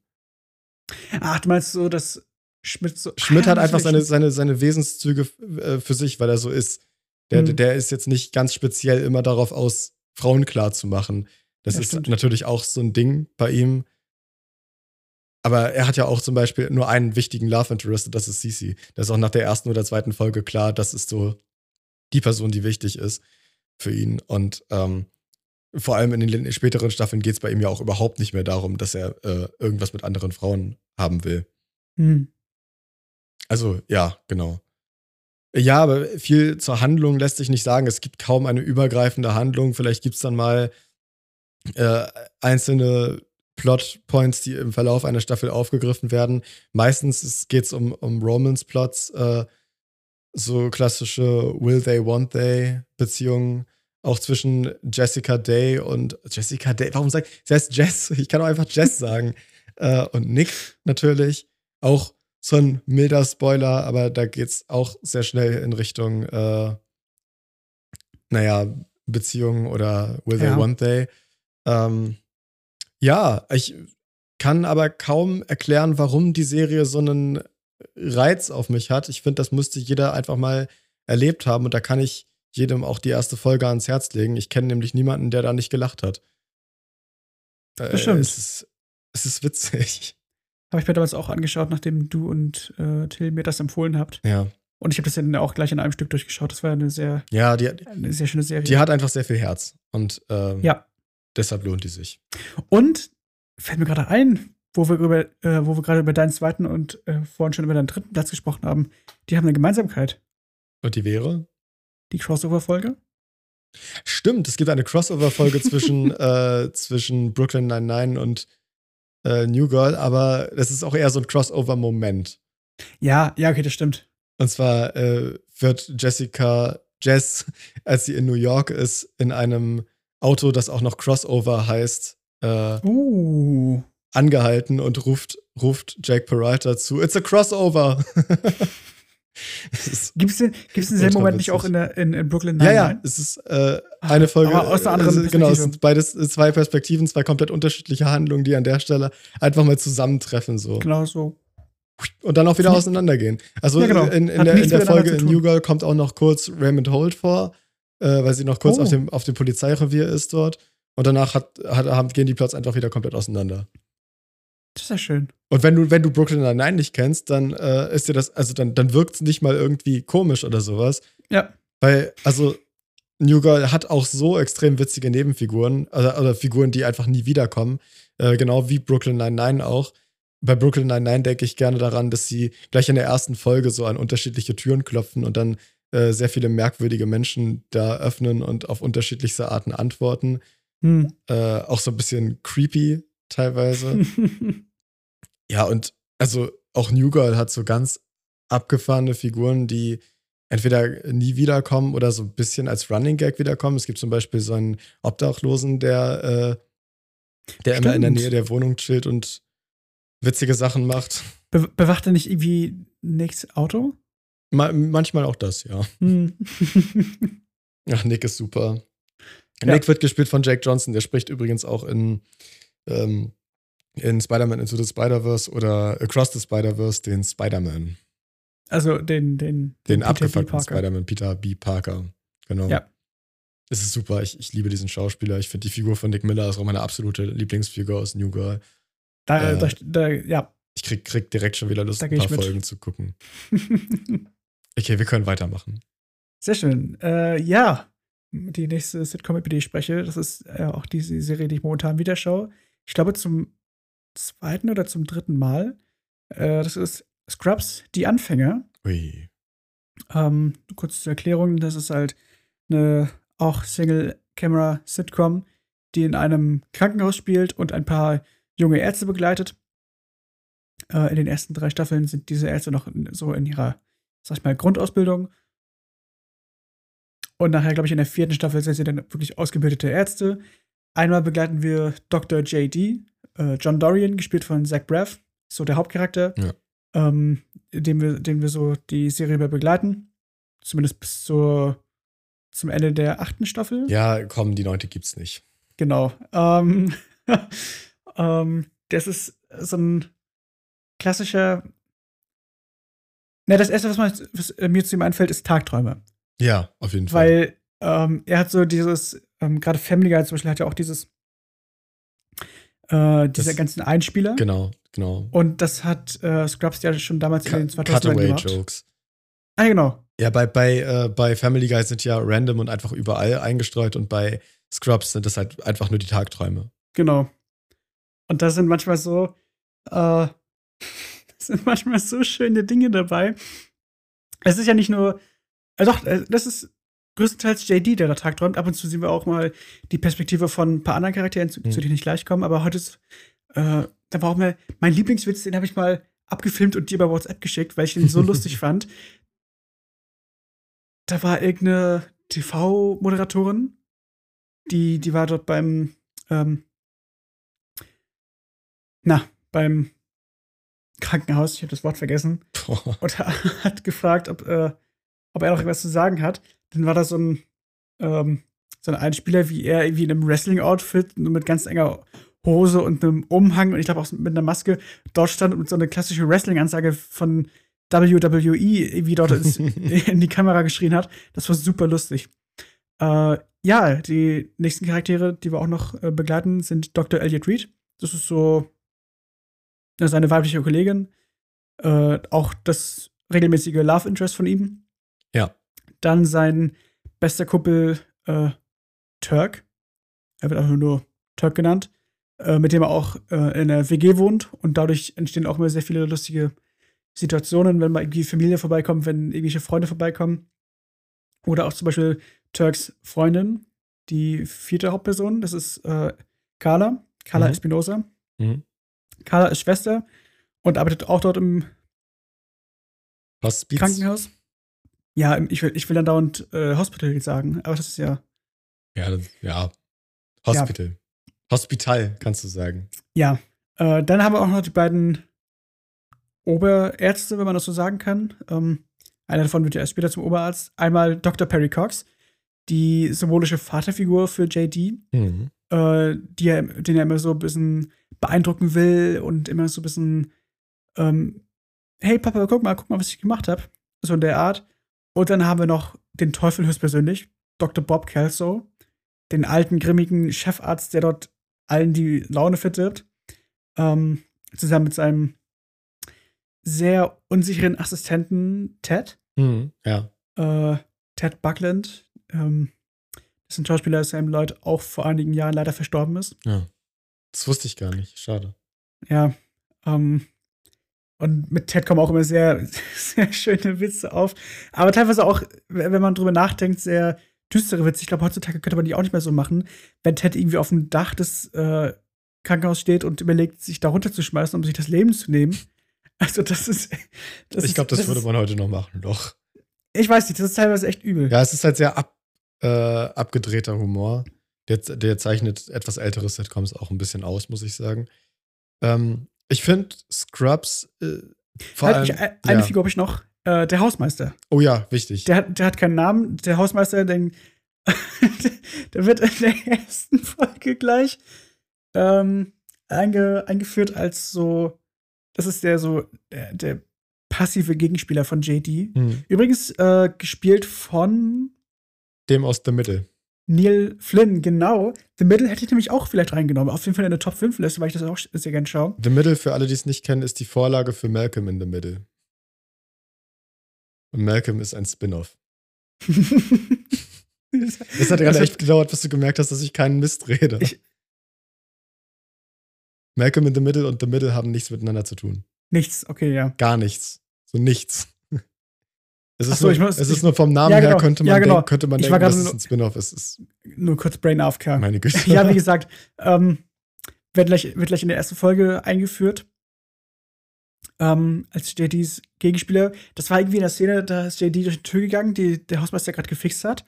Ach, du meinst so, dass Schmidt so. Schmidt ah, hat einfach seine, seine, seine Wesenszüge äh, für sich, weil er so ist. Der, mhm. der ist jetzt nicht ganz speziell immer darauf aus, Frauen klar zu machen. Das ja, ist stimmt. natürlich auch so ein Ding bei ihm. Aber er hat ja auch zum Beispiel nur einen wichtigen Love Interest das ist Sisi. Das ist auch nach der ersten oder zweiten Folge klar, das ist so die Person, die wichtig ist für ihn. Und ähm, vor allem in den späteren Staffeln geht es bei ihm ja auch überhaupt nicht mehr darum, dass er äh, irgendwas mit anderen Frauen haben will. Mhm. Also, ja, genau. Ja, aber viel zur Handlung lässt sich nicht sagen. Es gibt kaum eine übergreifende Handlung. Vielleicht gibt es dann mal äh, einzelne Plotpoints, die im Verlauf einer Staffel aufgegriffen werden. Meistens geht es um, um Romance-Plots, äh, so klassische Will they, they. Auch zwischen Jessica Day und Jessica Day, warum sag ich, sie heißt Jess, ich kann auch einfach Jess sagen. äh, und Nick natürlich. Auch so ein milder Spoiler, aber da geht es auch sehr schnell in Richtung, äh, naja, Beziehungen oder Will They, ja. Want They. Ähm, ja, ich kann aber kaum erklären, warum die Serie so einen Reiz auf mich hat. Ich finde, das müsste jeder einfach mal erlebt haben und da kann ich jedem auch die erste Folge ans Herz legen. Ich kenne nämlich niemanden, der da nicht gelacht hat. Äh, stimmt. Es ist, es ist witzig. Habe ich mir damals auch angeschaut, nachdem du und äh, Till mir das empfohlen habt. Ja. Und ich habe das dann auch gleich in einem Stück durchgeschaut. Das war eine sehr, ja, die, eine sehr schöne Serie. Die hat einfach sehr viel Herz. Und ähm, ja. deshalb lohnt die sich. Und fällt mir gerade ein, wo wir, über, äh, wo wir gerade über deinen zweiten und äh, vorhin schon über deinen dritten Platz gesprochen haben, die haben eine Gemeinsamkeit. Und die wäre? Die Crossover-Folge? Stimmt, es gibt eine Crossover-Folge zwischen, äh, zwischen Brooklyn 99 und äh, New Girl, aber das ist auch eher so ein Crossover-Moment. Ja, ja, okay, das stimmt. Und zwar äh, wird Jessica Jess, als sie in New York ist, in einem Auto, das auch noch Crossover heißt, äh, uh. angehalten und ruft, ruft Jack Peralta zu: It's a Crossover. Gibt es den, gibt's denselben Moment nicht auch in, der, in, in Brooklyn Nine-Nine? Ja, ja, es ist äh, eine Folge. Aber aus einer anderen also, Genau, es sind beides zwei Perspektiven, zwei komplett unterschiedliche Handlungen, die an der Stelle einfach mal zusammentreffen. So. Genau so. Und dann auch wieder auseinandergehen. Also ja, genau. in, in der, in der Folge in New Girl kommt auch noch kurz Raymond Holt vor, äh, weil sie noch kurz oh. auf, dem, auf dem Polizeirevier ist dort. Und danach hat, hat, haben, gehen die Plots einfach wieder komplett auseinander. Das ist ja schön. Und wenn du, wenn du Brooklyn Nine-Nine nicht kennst, dann äh, ist dir das, also dann, dann wirkt es nicht mal irgendwie komisch oder sowas. Ja. Weil, also, New Girl hat auch so extrem witzige Nebenfiguren, oder, oder Figuren, die einfach nie wiederkommen. Äh, genau wie Brooklyn Nine-Nine auch. Bei Brooklyn Nine-Nine denke ich gerne daran, dass sie gleich in der ersten Folge so an unterschiedliche Türen klopfen und dann äh, sehr viele merkwürdige Menschen da öffnen und auf unterschiedlichste Arten antworten. Hm. Äh, auch so ein bisschen creepy teilweise. ja, und also auch New Girl hat so ganz abgefahrene Figuren, die entweder nie wiederkommen oder so ein bisschen als Running Gag wiederkommen. Es gibt zum Beispiel so einen Obdachlosen, der, äh, der immer in der Nähe der Wohnung chillt und witzige Sachen macht. Be bewacht er nicht irgendwie Nicks Auto? Ma manchmal auch das, ja. Hm. Ach, Nick ist super. Ja. Nick wird gespielt von Jake Johnson, der spricht übrigens auch in ähm, in Spider-Man Into the Spider-Verse oder Across the Spider-Verse den Spider-Man. Also den, den, den, den abgefuckten Spider-Man, Peter B. Parker. Genau. Ja. Es ist super. Ich, ich liebe diesen Schauspieler. Ich finde die Figur von Nick Miller ist auch meine absolute Lieblingsfigur aus New Girl. Da, äh, da, da ja. Ich krieg, krieg, direkt schon wieder Lust, ein paar Folgen zu gucken. okay, wir können weitermachen. Sehr schön. Äh, ja, die nächste Sitcom, über die ich spreche, das ist äh, auch diese Serie, die ich momentan wieder schaue ich glaube, zum zweiten oder zum dritten Mal. Äh, das ist Scrubs, die Anfänger. Ui. Ähm, kurz zur Erklärung, das ist halt eine auch Single-Camera-Sitcom, die in einem Krankenhaus spielt und ein paar junge Ärzte begleitet. Äh, in den ersten drei Staffeln sind diese Ärzte noch in, so in ihrer, sag ich mal, Grundausbildung. Und nachher, glaube ich, in der vierten Staffel sind sie dann wirklich ausgebildete Ärzte, Einmal begleiten wir Dr. J.D., äh, John Dorian, gespielt von Zach Braff, so der Hauptcharakter, ja. ähm, den, wir, den wir so die Serie über begleiten. Zumindest bis zur, zum Ende der achten Staffel. Ja, komm, die neunte gibt's nicht. Genau. Ähm, ähm, das ist so ein klassischer. Na, das erste, was, man, was mir zu ihm einfällt, ist Tagträume. Ja, auf jeden Fall. Weil ähm, er hat so dieses ähm, gerade Family Guy zum Beispiel hat ja auch dieses, äh, diese das, ganzen Einspieler. Genau, genau. Und das hat äh, Scrubs ja schon damals Ka in den 2000 gemacht. Jokes. Ah, genau. Ja, bei, bei, äh, bei Family Guy sind ja random und einfach überall eingestreut und bei Scrubs sind das halt einfach nur die Tagträume. Genau. Und da sind manchmal so, äh, sind manchmal so schöne Dinge dabei. Es ist ja nicht nur, äh, doch, äh, das ist größtenteils JD, der da tagträumt. Ab und zu sehen wir auch mal die Perspektive von ein paar anderen Charakteren, zu, mhm. zu denen ich gleich komme. Aber heute ist, äh, da war auch mal mein Lieblingswitz, den habe ich mal abgefilmt und dir bei WhatsApp geschickt, weil ich den so lustig fand. Da war irgendeine TV-Moderatorin, die, die war dort beim, ähm, na, beim Krankenhaus, ich habe das Wort vergessen, Boah. und hat gefragt, ob, äh, ob er noch etwas zu sagen hat dann war da so ein, ähm, so ein Einspieler, wie er irgendwie in einem Wrestling-Outfit mit ganz enger Hose und einem Umhang und ich glaube auch mit einer Maske dort stand und so einer klassische Wrestling-Ansage von WWE wie dort in die Kamera geschrien hat. Das war super lustig. Äh, ja, die nächsten Charaktere, die wir auch noch äh, begleiten, sind Dr. Elliot Reed. Das ist so seine weibliche Kollegin. Äh, auch das regelmäßige Love Interest von ihm. Ja. Dann sein bester Kumpel äh, Turk. Er wird einfach nur Turk genannt. Äh, mit dem er auch äh, in der WG wohnt. Und dadurch entstehen auch immer sehr viele lustige Situationen, wenn mal irgendwie Familie vorbeikommt, wenn irgendwelche Freunde vorbeikommen. Oder auch zum Beispiel Turks Freundin, die vierte Hauptperson, das ist äh, Carla, Carla Mhm. Espinosa. Mhm. Carla ist Schwester und arbeitet auch dort im Hospiz. Krankenhaus. Ja, im- ich will, ich will dann dauernd äh, Hospital sagen, aber das ist ja, Ja, das, ja. Hospital. Hospital, kannst du sagen. ja. Äh, dann haben wir auch noch die beiden Oberärzte, wenn man das so sagen kann. Ähm, einer davon wird ja erst später zum Oberarzt. Einmal Dr. Perry Cox, die symbolische Vaterfigur für JD. Mhm. äh, die er, den er immer so ein bisschen beeindrucken will und immer so ein bisschen, ähm, hey Papa, guck mal, guck mal, was ich gemacht habe. So in der Art. Und dann haben wir noch den Teufel höchstpersönlich, Dr. Bob Kelso, den alten, grimmigen Chefarzt, der dort allen die Laune verdirbt. Ähm, zusammen mit seinem sehr unsicheren Assistenten Ted Mhm. Ja. äh, Ted Buckland, ähm, dessen Schauspieler Sam Lloyd auch vor einigen Jahren leider verstorben ist. ja. Das wusste ich gar nicht. Schade. Ja, ähm, und mit Ted kommen auch immer sehr, sehr schöne Witze auf. Aber teilweise auch, wenn man drüber nachdenkt, sehr düstere Witze. Ich glaube, heutzutage könnte man die auch nicht mehr so machen, wenn Ted irgendwie auf dem Dach des äh, Krankenhauses steht und überlegt, sich da runterzuschmeißen, um sich das Leben zu nehmen. Also, das ist. Das ich glaube, ist- das, würde man heute noch machen, doch. Ich weiß nicht, das ist teilweise echt übel. Ja, es ist halt sehr ab, äh, abgedrehter Humor. Der, der zeichnet etwas ältere Sitcoms auch ein bisschen aus, muss ich sagen. Ähm, ich finde Scrubs äh, vor halt, allem. ich, ein- eine ja. Figur habe ich noch. Äh, der Hausmeister. Oh ja, wichtig. Der hat, der hat keinen Namen. Der Hausmeister, der, der wird in der ersten Folge gleich ähm, einge, eingeführt als so, das ist der so, der, der passive Gegenspieler von JD. Hm. Übrigens äh, gespielt von Dem aus der Mitte. Neil Flynn, genau. The Middle hätte ich nämlich auch vielleicht reingenommen. Auf jeden Fall in der Top 5 Liste, weil ich das auch sehr gerne schaue. The Middle, für alle, die es nicht kennen, ist die Vorlage für Malcolm in the Middle. Und Malcolm ist ein Spin-off. Es hat gerade Also- echt gedauert, bis du gemerkt hast, dass ich keinen Mist rede. Ich- Malcolm in the Middle und The Middle haben nichts miteinander zu tun. Nichts, okay, ja. Gar nichts. So nichts. Es ist, so, nur, muss- es ist ich- nur vom Namen Ja, her, genau. könnte man, Ja, genau. denken, könnte man denken, dass es ein Spin-off ist. ist. Nur kurz Brain AFK. Meine Güte. ja, wie gesagt, ähm, wird, gleich, wird gleich in der ersten Folge eingeführt. Ähm, als JDs Gegenspieler. Das war irgendwie in der Szene, da ist JD durch die Tür gegangen, die der Hausmeister gerade gefixt hat.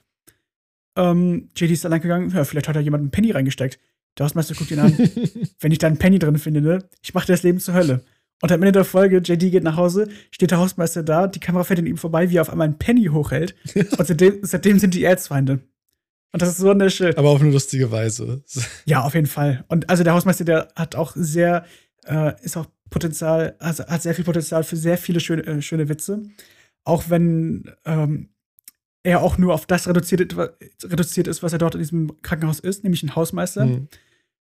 Ähm, JD ist lang gegangen, ja, vielleicht hat da jemand einen Penny reingesteckt. Der Hausmeister guckt ihn an. Wenn ich da einen Penny drin finde, ne, ich mache dir das Leben zur Hölle. Und am Ende der Folge, JD geht nach Hause, steht der Hausmeister da, die Kamera fährt an ihm vorbei, wie er auf einmal einen Penny hochhält. Und seitdem, seitdem sind die Erzfeinde. Und das ist so wunderschön. Aber auf eine lustige Weise. Ja, auf jeden Fall. Und also der Hausmeister, der hat auch sehr, äh, ist auch Potenzial, also hat sehr viel Potenzial für sehr viele schöne, äh, schöne Witze. Auch wenn ähm, er auch nur auf das reduziert, reduziert ist, was er dort in diesem Krankenhaus ist, nämlich ein Hausmeister. Hm.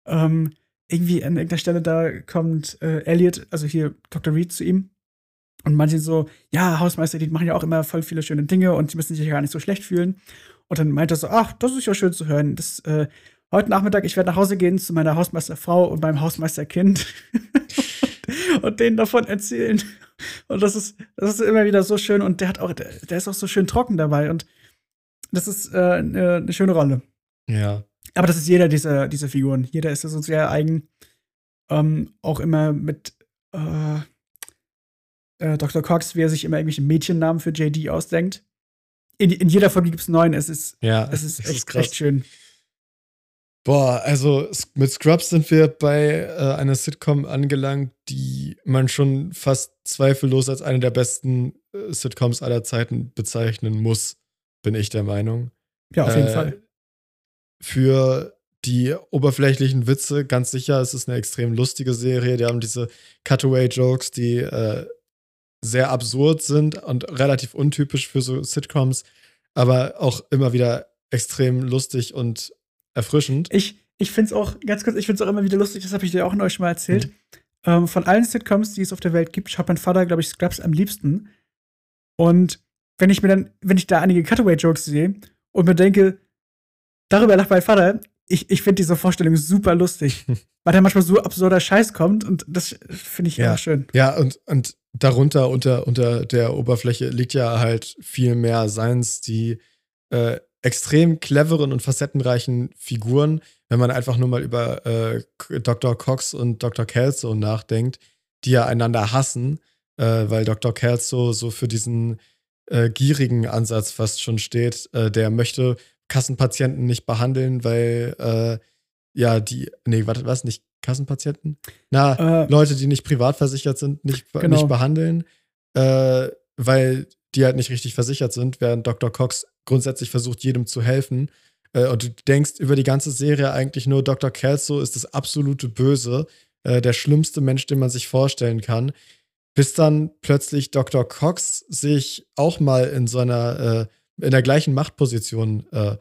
Ähm, irgendwie an irgendeiner Stelle da kommt äh, Elliot, also hier Dr. Reed zu ihm und manche so, ja, Hausmeister, die machen ja auch immer voll viele schöne Dinge und die müssen sich ja gar nicht so schlecht fühlen. Und dann meint er so, ach, das ist ja schön zu hören. Das, äh, heute Nachmittag, ich werde nach Hause gehen zu meiner Hausmeisterfrau und meinem Hausmeisterkind und denen davon erzählen. Und das ist, das ist immer wieder so schön und der hat auch, der, der ist auch so schön trocken dabei und das ist äh, eine schöne Rolle. Ja. Aber das ist jeder dieser, dieser Figuren. Jeder ist ja so sehr eigen. Ähm, auch immer mit äh, äh, Dr. Cox, wie er sich immer irgendwelche Mädchennamen für JD ausdenkt. In, in jeder Folge gibt es neun. Es ist, Ja, es ist echt, krass. echt schön. Boah, also mit Scrubs sind wir bei äh, einer Sitcom angelangt, die man schon fast zweifellos als eine der besten äh, Sitcoms aller Zeiten bezeichnen muss, bin ich der Meinung. Ja, auf jeden Äh, Fall. Für die oberflächlichen Witze, ganz sicher, es ist eine extrem lustige Serie. Die haben diese Cutaway-Jokes, die äh, sehr absurd sind und relativ untypisch für so Sitcoms, aber auch immer wieder extrem lustig und erfrischend. Ich, ich finde es auch, ganz kurz, ich finde es auch immer wieder lustig, das habe ich dir auch neulich schon mal erzählt. Mhm. Ähm, von allen Sitcoms, die es auf der Welt gibt, schaut mein Vater, glaube ich, Scrubs am liebsten. Und wenn ich mir dann, wenn ich da einige Cutaway-Jokes sehe und mir denke, darüber lacht mein Vater, ich, ich finde diese Vorstellung super lustig. weil da manchmal so absurder Scheiß kommt und das finde ich Ja. immer schön. Ja, und, und darunter, unter, unter der Oberfläche liegt ja halt viel mehr Seins, die äh, extrem cleveren und facettenreichen Figuren, wenn man einfach nur mal über äh, Dr. Cox und Dr. Kelso nachdenkt, die ja einander hassen, äh, weil Dr. Kelso so für diesen äh, gierigen Ansatz fast schon steht. Äh, der möchte Kassenpatienten nicht behandeln, weil äh, ja die, nee, warte, was, nicht Kassenpatienten? Na, äh, Leute, die nicht privat versichert sind, nicht, genau. nicht behandeln, weil die halt nicht richtig versichert sind, während Dr. Cox grundsätzlich versucht, jedem zu helfen. Äh, und du denkst über die ganze Serie eigentlich nur, Dr. Kelso ist das absolute Böse, äh, der schlimmste Mensch, den man sich vorstellen kann. Bis dann plötzlich Dr. Cox sich auch mal in so einer, äh, in der gleichen Machtposition äh,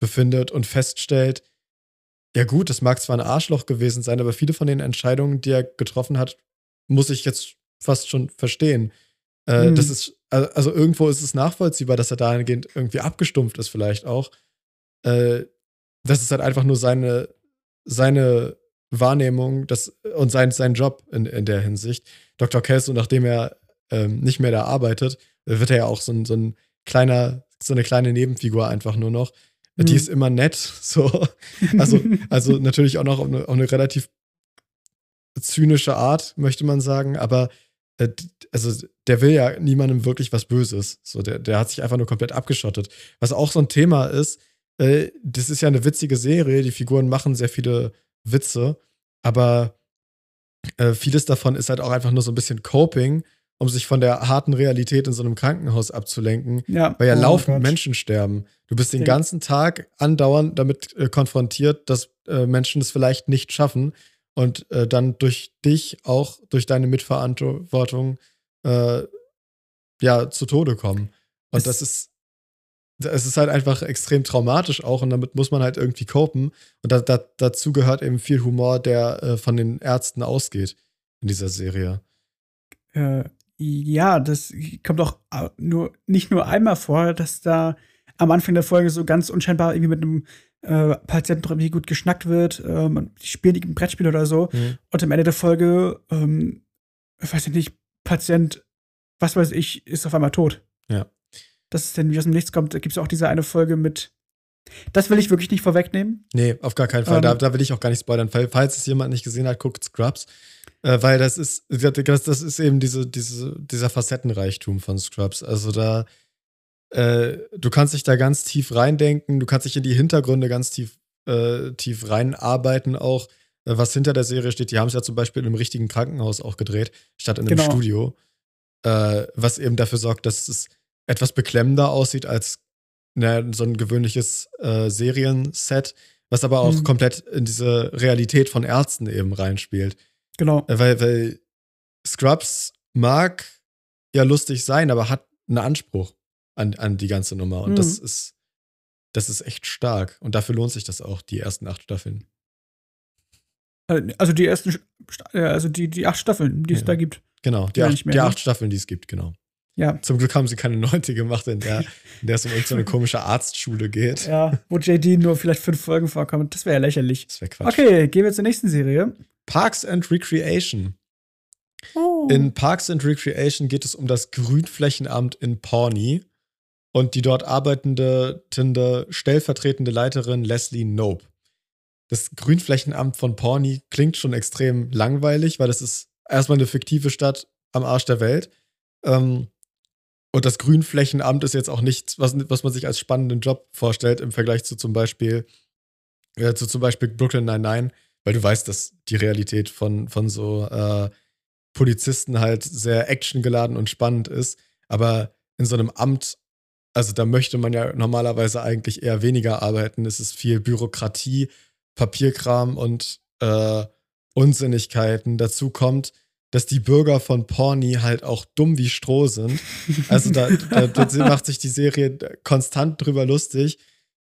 befindet und feststellt, ja gut, das mag zwar ein Arschloch gewesen sein, aber viele von den Entscheidungen, die er getroffen hat, muss ich jetzt fast schon verstehen. Äh, mhm. Das ist, also irgendwo ist es nachvollziehbar, dass er dahingehend irgendwie abgestumpft ist, vielleicht auch. Äh, das ist halt einfach nur seine, seine Wahrnehmung das, und sein, sein Job in, in der Hinsicht. Dr. Kelso, nachdem er ähm, nicht mehr da arbeitet, wird er ja auch so ein, so ein kleiner, so eine kleine Nebenfigur einfach nur noch. Mhm. Die ist immer nett, so. Also, also natürlich auch noch auf eine, auf eine relativ zynische Art, möchte man sagen, aber äh, also der will ja niemandem wirklich was Böses. So, der, der hat sich einfach nur komplett abgeschottet. Was auch so ein Thema ist, äh, das ist ja eine witzige Serie, die Figuren machen sehr viele Witze, aber äh, vieles davon ist halt auch einfach nur so ein bisschen Coping, um sich von der harten Realität in so einem Krankenhaus abzulenken, ja. weil ja oh laufend Menschen sterben. Du bist den ganzen Tag andauernd damit äh, konfrontiert, dass äh, Menschen es vielleicht nicht schaffen und äh, dann durch dich auch, durch deine Mitverantwortung, äh, ja, zu Tode kommen. Und es das ist, es ist halt einfach extrem traumatisch auch und damit muss man halt irgendwie copen. Und da, da, dazu gehört eben viel Humor, der äh, von den Ärzten ausgeht in dieser Serie. Äh, ja, das kommt auch äh, nur, nicht nur einmal vor, dass da am Anfang der Folge so ganz unscheinbar irgendwie mit einem äh, Patienten doch irgendwie gut geschnackt wird, ähm, die spielen ein Brettspiel oder so. Mhm. Und am Ende der Folge, ähm, weiß ich nicht, Patient, was weiß ich, ist auf einmal tot. Ja. Das ist denn, wie aus dem Nichts kommt, da gibt es auch diese eine Folge mit. Das will ich wirklich nicht vorwegnehmen. Nee, auf gar keinen Fall. Ähm, da, da, will ich auch gar nicht spoilern. Falls es jemand nicht gesehen hat, guckt Scrubs. Äh, weil das ist, das, das ist eben diese, diese, dieser Facettenreichtum von Scrubs. Also da äh, du kannst dich da ganz tief reindenken, du kannst dich in die Hintergründe ganz tief, äh, tief reinarbeiten auch, äh, was hinter der Serie steht. Die haben es ja zum Beispiel in einem richtigen Krankenhaus auch gedreht, statt in einem genau. Studio. Äh, was eben dafür sorgt, dass es etwas beklemmender aussieht als ne, so ein gewöhnliches äh, Serienset, was aber auch mhm. komplett in diese Realität von Ärzten eben reinspielt. Genau. Äh, weil, weil Scrubs mag ja lustig sein, aber hat einen Anspruch an, an die ganze Nummer. Und mhm. das ist, das ist echt stark. Und dafür lohnt sich das auch, die ersten acht Staffeln. Äh, also die ersten, also die, die acht Staffeln, die es da gibt. Genau, die, acht, mehr, die ne? acht Staffeln, die es gibt, genau. Ja. Zum Glück haben sie keine neunte gemacht, in der, in der es um irgendeine komische Arztschule geht. Ja, wo JD nur vielleicht fünf Folgen vorkommt. Das wäre ja lächerlich. Das wäre Quatsch. Okay, gehen wir zur nächsten Serie. Parks and Recreation. Oh. In Parks and Recreation geht es um das Grünflächenamt in Pawnee und die dort arbeitende stellvertretende Leiterin Leslie Nope. Das Grünflächenamt von Pawnee klingt schon extrem langweilig, weil das ist erstmal eine fiktive Stadt am Arsch der Welt. Ähm, und das Grünflächenamt ist jetzt auch nichts, was, was man sich als spannenden Job vorstellt im Vergleich zu zum Beispiel, äh, zu zum Beispiel Brooklyn 99, weil du weißt, dass die Realität von, von so äh, Polizisten halt sehr actiongeladen und spannend ist. Aber in so einem Amt also da möchte man ja normalerweise eigentlich eher weniger arbeiten. Es ist viel Bürokratie, Papierkram und äh, Unsinnigkeiten. Dazu kommt, dass die Bürger von Porny halt auch dumm wie Stroh sind. Also da, da, da macht sich die Serie konstant drüber lustig.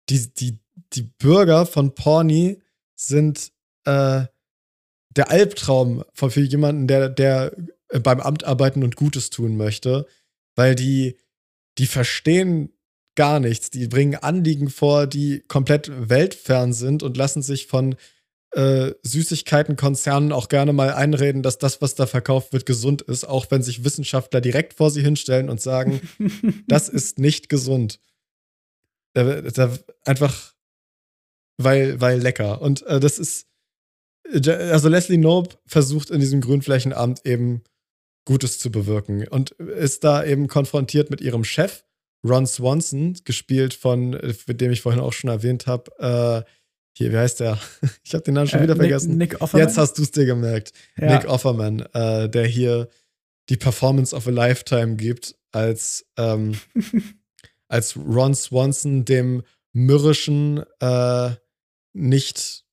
Die, die, die Bürger von Porny sind äh, der Albtraum für jemanden, der, der beim Amt arbeiten und Gutes tun möchte, weil die die verstehen gar nichts. Die bringen Anliegen vor, die komplett weltfern sind und lassen sich von äh, Süßigkeitenkonzernen auch gerne mal einreden, dass das, was da verkauft wird, gesund ist, auch wenn sich Wissenschaftler direkt vor sie hinstellen und sagen, das ist nicht gesund. der, der einfach, weil, weil lecker. Und äh, das ist, also Leslie Knope versucht in diesem Grünflächenamt eben Gutes zu bewirken und ist da eben konfrontiert mit ihrem Chef, Ron Swanson, gespielt von, mit dem ich vorhin auch schon erwähnt habe, äh, hier, wie heißt der? Ich habe den Namen schon wieder äh, vergessen. Nick, Nick Offerman. Jetzt hast du es dir gemerkt. Ja. Nick Offerman, äh, der hier die Performance of a Lifetime gibt, als, ähm, als Ron Swanson, dem mürrischen, äh, nicht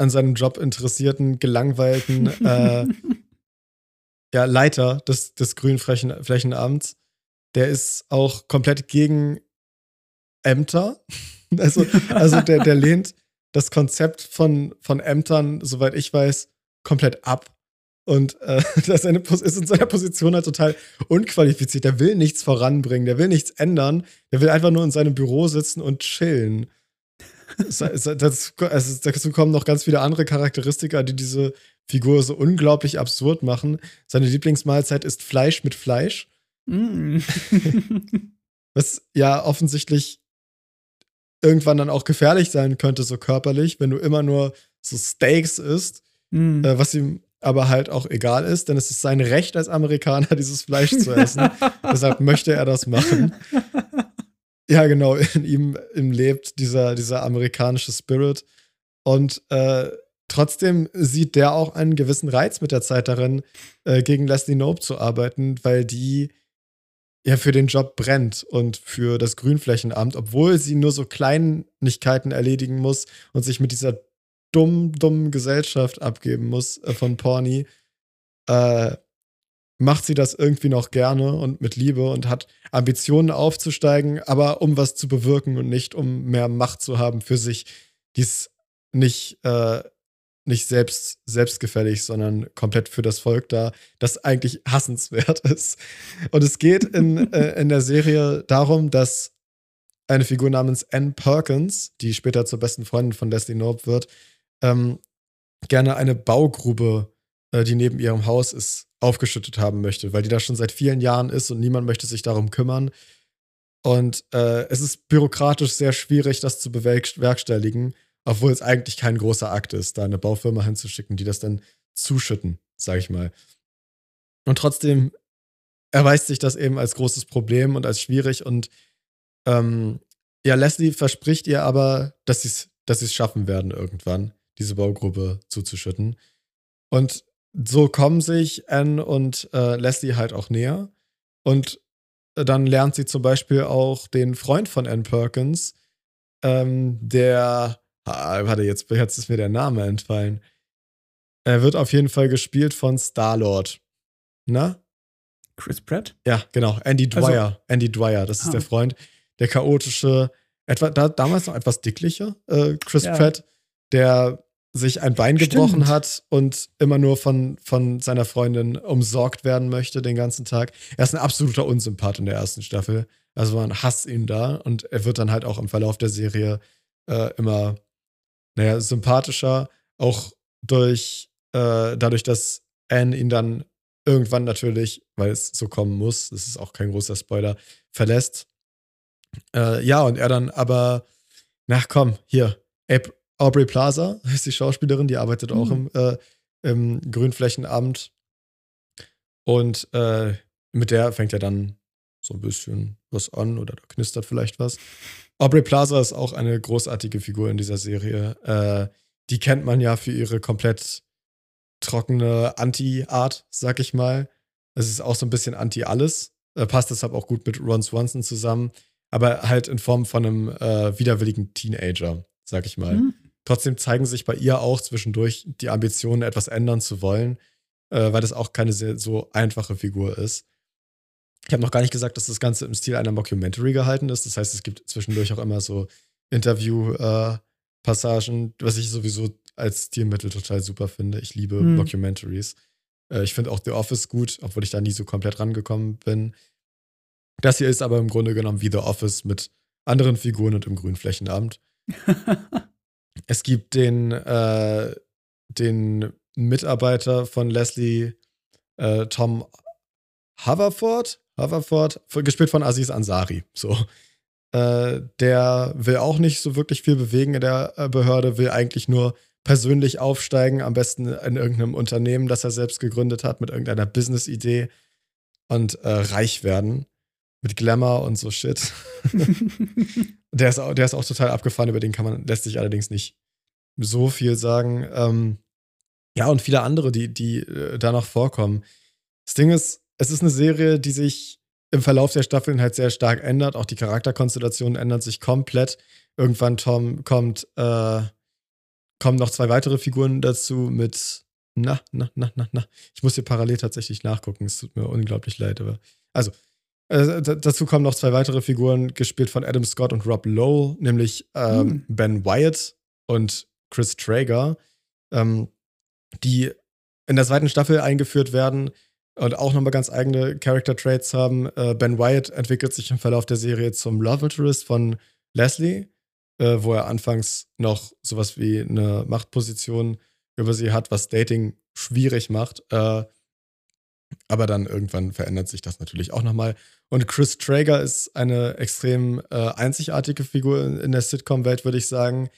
an seinem Job interessierten, gelangweilten äh, ja, Leiter des, des Grünflächenamts. Der ist auch komplett gegen Ämter. Also, also der, der lehnt das Konzept von, von Ämtern, soweit ich weiß, komplett ab. Und äh, das ist in seiner Position halt total unqualifiziert. Der will nichts voranbringen, der will nichts ändern. Der will einfach nur in seinem Büro sitzen und chillen. Also dazu kommen noch ganz viele andere Charakteristika, die diese Figur so unglaublich absurd machen. Seine Lieblingsmahlzeit ist Fleisch mit Fleisch. Mm. Was ja offensichtlich irgendwann dann auch gefährlich sein könnte, so körperlich, wenn du immer nur so Steaks isst, mm. äh, was ihm aber halt auch egal ist, denn es ist sein Recht als Amerikaner, dieses Fleisch zu essen. Deshalb möchte er das machen. Ja, genau, in ihm, ihm lebt dieser, dieser amerikanische Spirit. Und äh, trotzdem sieht der auch einen gewissen Reiz mit der Zeit darin, äh, gegen Leslie Knope zu arbeiten, weil die ja für den Job brennt und für das Grünflächenamt, obwohl sie nur so Kleinigkeiten erledigen muss und sich mit dieser dummen, dummen Gesellschaft abgeben muss äh, von Porny, äh, macht sie das irgendwie noch gerne und mit Liebe und hat Ambitionen aufzusteigen, aber um was zu bewirken und nicht um mehr Macht zu haben für sich. Die ist nicht, äh, nicht selbst, selbstgefällig, sondern komplett für das Volk da, das eigentlich hassenswert ist. Und es geht in, äh, in der Serie darum, dass eine Figur namens Anne Perkins, die später zur besten Freundin von Leslie Knope wird, ähm, gerne eine Baugrube, die neben ihrem Haus ist, aufgeschüttet haben möchte, weil die da schon seit vielen Jahren ist und niemand möchte sich darum kümmern. Und äh, es ist bürokratisch sehr schwierig, das zu bewerkstelligen, obwohl es eigentlich kein großer Akt ist, da eine Baufirma hinzuschicken, die das dann zuschütten, sag ich mal. Und trotzdem erweist sich das eben als großes Problem und als schwierig. Und ähm, ja, Leslie verspricht ihr aber, dass sie es dass schaffen werden, irgendwann, diese Baugruppe zuzuschütten. Und so kommen sich Anne und äh, Leslie halt auch näher. Und dann lernt sie zum Beispiel auch den Freund von Anne Perkins, ähm, der, ah, warte, jetzt, jetzt ist mir der Name entfallen. Er wird auf jeden Fall gespielt von Star-Lord. Na? Chris Pratt? Ja, genau. Andy also Dwyer. Also, Andy Dwyer, das ist ah. der Freund. Der chaotische, etwa da, damals noch etwas dickliche äh, Chris ja. Pratt, der sich ein Bein Stimmt. gebrochen hat und immer nur von, von seiner Freundin umsorgt werden möchte den ganzen Tag. Er ist ein absoluter Unsympath in der ersten Staffel. Also man hasst ihn da und er wird dann halt auch im Verlauf der Serie äh, immer, naja, sympathischer. Auch durch, äh, dadurch, dass Anne ihn dann irgendwann natürlich, weil es so kommen muss, das ist auch kein großer Spoiler, verlässt. Äh, ja, und er dann aber, na komm, hier, April, Aubrey Plaza ist die Schauspielerin, die arbeitet auch mhm. im, äh, im Grünflächenamt. Und äh, mit der fängt ja dann so ein bisschen was an oder da knistert vielleicht was. Aubrey Plaza ist auch eine großartige Figur in dieser Serie. Äh, die kennt man ja für ihre komplett trockene Anti-Art, sag ich mal. Es ist auch so ein bisschen Anti-Alles. Äh, passt deshalb auch gut mit Ron Swanson zusammen. Aber halt in Form von einem äh, widerwilligen Teenager, sag ich mal. Mhm. Trotzdem zeigen sich bei ihr auch zwischendurch die Ambitionen, etwas ändern zu wollen, äh, weil das auch keine sehr, so einfache Figur ist. Ich habe noch gar nicht gesagt, dass das Ganze im Stil einer Mockumentary gehalten ist. Das heißt, es gibt zwischendurch auch immer so Interview-Passagen, äh, was ich sowieso als Stilmittel total super finde. Ich liebe hm. Mockumentaries. Äh, ich finde auch The Office gut, obwohl ich da nie so komplett rangekommen bin. Das hier ist aber im Grunde genommen wie The Office mit anderen Figuren und im Grünflächenamt. Es gibt den, äh, den Mitarbeiter von Leslie, äh, Tom Haverford, Haverford, gespielt von Aziz Ansari. So. Äh, der will auch nicht so wirklich viel bewegen in der äh, Behörde, will eigentlich nur persönlich aufsteigen, am besten in irgendeinem Unternehmen, das er selbst gegründet hat, mit irgendeiner Business-Idee und äh, reich werden. Mit Glamour und so Shit. der, ist auch, der ist auch total abgefahren, über den kann man, lässt sich allerdings nicht so viel sagen. Ähm, ja, und viele andere, die, die äh, da noch vorkommen. Das Ding ist, es ist eine Serie, die sich im Verlauf der Staffeln halt sehr stark ändert. Auch die Charakterkonstellationen ändern sich komplett. Irgendwann Tom kommt, äh, kommen noch zwei weitere Figuren dazu mit, na, na, na, na, na. Ich muss hier parallel tatsächlich nachgucken. Es tut mir unglaublich leid, aber. Also, äh, dazu kommen noch zwei weitere Figuren, gespielt von Adam Scott und Rob Lowe, nämlich ähm, hm. Ben Wyatt und Chris Traeger, ähm, die in der zweiten Staffel eingeführt werden und auch nochmal ganz eigene Character Traits haben. Äh, ben Wyatt entwickelt sich im Verlauf der Serie zum Love Interest von Leslie, äh, wo er anfangs noch sowas wie eine Machtposition über sie hat, was Dating schwierig macht. Äh, aber dann irgendwann verändert sich das natürlich auch nochmal. Und Chris Traeger ist eine extrem äh, einzigartige Figur in, in der Sitcom-Welt, würde ich sagen.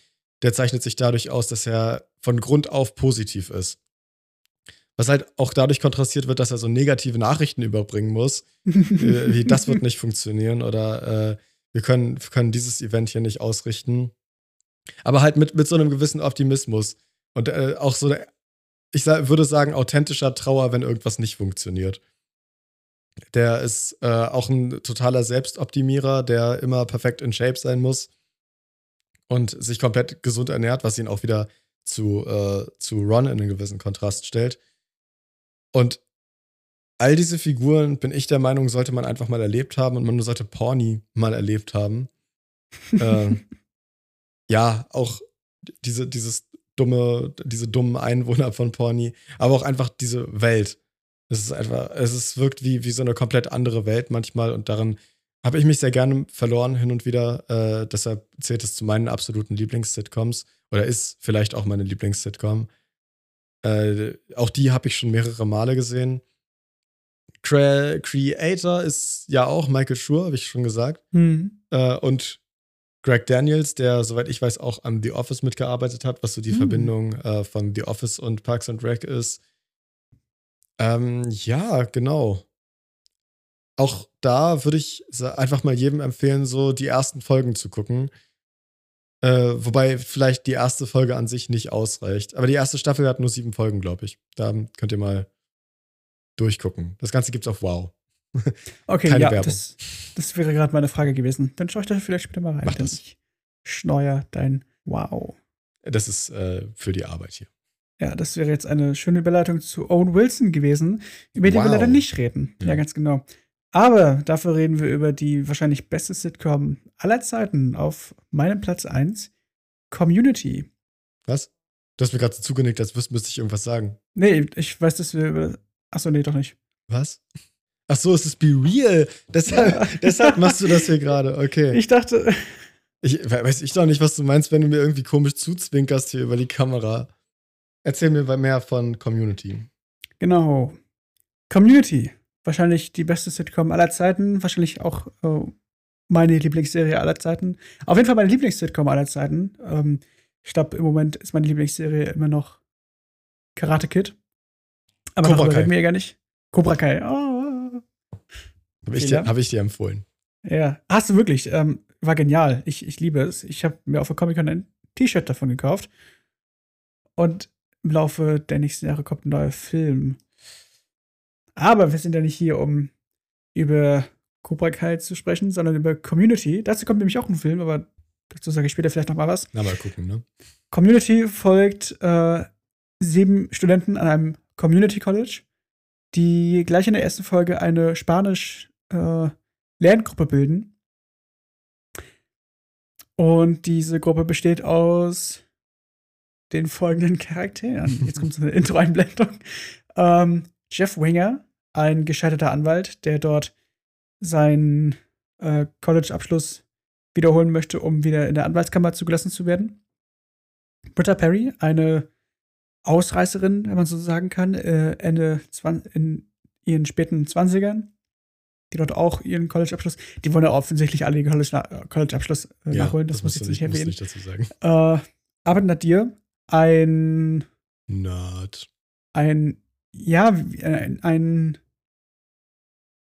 Der zeichnet sich dadurch aus, dass er von Grund auf positiv ist. Was halt auch dadurch kontrastiert wird, dass er so negative Nachrichten überbringen muss. wie, das wird nicht funktionieren oder äh, wir, können, wir können dieses Event hier nicht ausrichten. Aber halt mit, mit so einem gewissen Optimismus. Und äh, auch so, ich würde sagen, authentischer Trauer, wenn irgendwas nicht funktioniert. Der ist äh, auch ein totaler Selbstoptimierer, der immer perfekt in Shape sein muss und sich komplett gesund ernährt, was ihn auch wieder zu, äh, zu Ron in einen gewissen Kontrast stellt. Und all diese Figuren, bin ich der Meinung, sollte man einfach mal erlebt haben und man sollte Porny mal erlebt haben. äh, ja, auch diese, dieses dumme, diese dummen Einwohner von Porny, aber auch einfach diese Welt. Es ist einfach, es ist, wirkt wie, wie so eine komplett andere Welt manchmal und darin habe ich mich sehr gerne verloren hin und wieder. Äh, deshalb zählt es zu meinen absoluten Lieblings-Sitcoms oder ist vielleicht auch meine Lieblings-Sitcom. Äh, auch die habe ich schon mehrere Male gesehen. Cre Creator ist ja auch Michael Schur, habe ich schon gesagt. Mhm. Äh, und Greg Daniels, der, soweit ich weiß, auch an The Office mitgearbeitet hat, was so die mhm. Verbindung äh, von The Office und Parks and Rec ist. Ähm, ja, genau. Auch da würde ich einfach mal jedem empfehlen, so die ersten Folgen zu gucken. Äh, wobei vielleicht die erste Folge an sich nicht ausreicht. Aber die erste Staffel hat nur sieben Folgen, glaube ich. Da könnt ihr mal durchgucken. Das Ganze gibt's auf Wow. Okay, Keine ja, Werbung. Das, das wäre gerade meine Frage gewesen. Dann schaue ich da vielleicht später mal rein. Mach das. Ich schneuer dein Wow. Das ist äh, für die Arbeit hier. Ja, das wäre jetzt eine schöne Überleitung zu Owen Wilson gewesen, über die wow. wir leider nicht reden. Ja. ja, ganz genau. Aber dafür reden wir über die wahrscheinlich beste Sitcom aller Zeiten auf meinem Platz 1, Community. Was? Du hast mir gerade zugenickt, als müsste ich irgendwas sagen. Nee, ich weiß, dass wir über. Achso, nee, doch nicht. Was? Ach so, es ist Be Real. Deshalb, ja. deshalb machst du das hier gerade. Okay. Ich dachte. Ich weiß ich doch nicht, was du meinst, wenn du mir irgendwie komisch zuzwinkerst hier über die Kamera. Erzähl mir mehr von Community. Genau. Community wahrscheinlich die beste Sitcom aller Zeiten, wahrscheinlich auch äh, meine Lieblingsserie aller Zeiten. Auf jeden Fall meine Lieblings-Sitcom aller Zeiten. Ähm, ich glaube, im Moment ist meine Lieblingsserie immer noch Karate Kid. Aber Cobra darüber reden wir ja gar nicht. Cobra Kai. Oh. Habe ich, dir, hab ich dir empfohlen. Ja, hast du wirklich. Ähm, war genial. Ich, ich liebe es. Ich habe mir auf der Comic-Con ein T-Shirt davon gekauft. Und im Laufe der nächsten Jahre kommt ein neuer Film. Aber wir sind ja nicht hier, um über Cobra Kai zu sprechen, sondern über Community. Dazu kommt nämlich auch ein Film, aber dazu sage ich später vielleicht noch mal was. Na, mal gucken, ne? Community folgt äh, sieben Studenten an einem Community College, die gleich in der ersten Folge eine Spanisch-Lerngruppe äh, bilden. Und diese Gruppe besteht aus den folgenden Charakteren. Jetzt kommt so eine Intro-Einblendung. Ähm, Jeff Winger, ein gescheiterter Anwalt, der dort seinen äh, College-Abschluss wiederholen möchte, um wieder in der Anwaltskammer zugelassen zu werden. Britta Perry, eine Ausreißerin, wenn man so sagen kann, äh, Ende 20, in ihren späten 20ern, die dort auch ihren College-Abschluss, die wollen ja offensichtlich alle ihren College-Abschluss äh, Ja, nachholen, das, muss ich jetzt nicht erwähnen. nicht dazu sagen. Äh, aber Nadir, ein, Nerd. ein, ja, ein, ein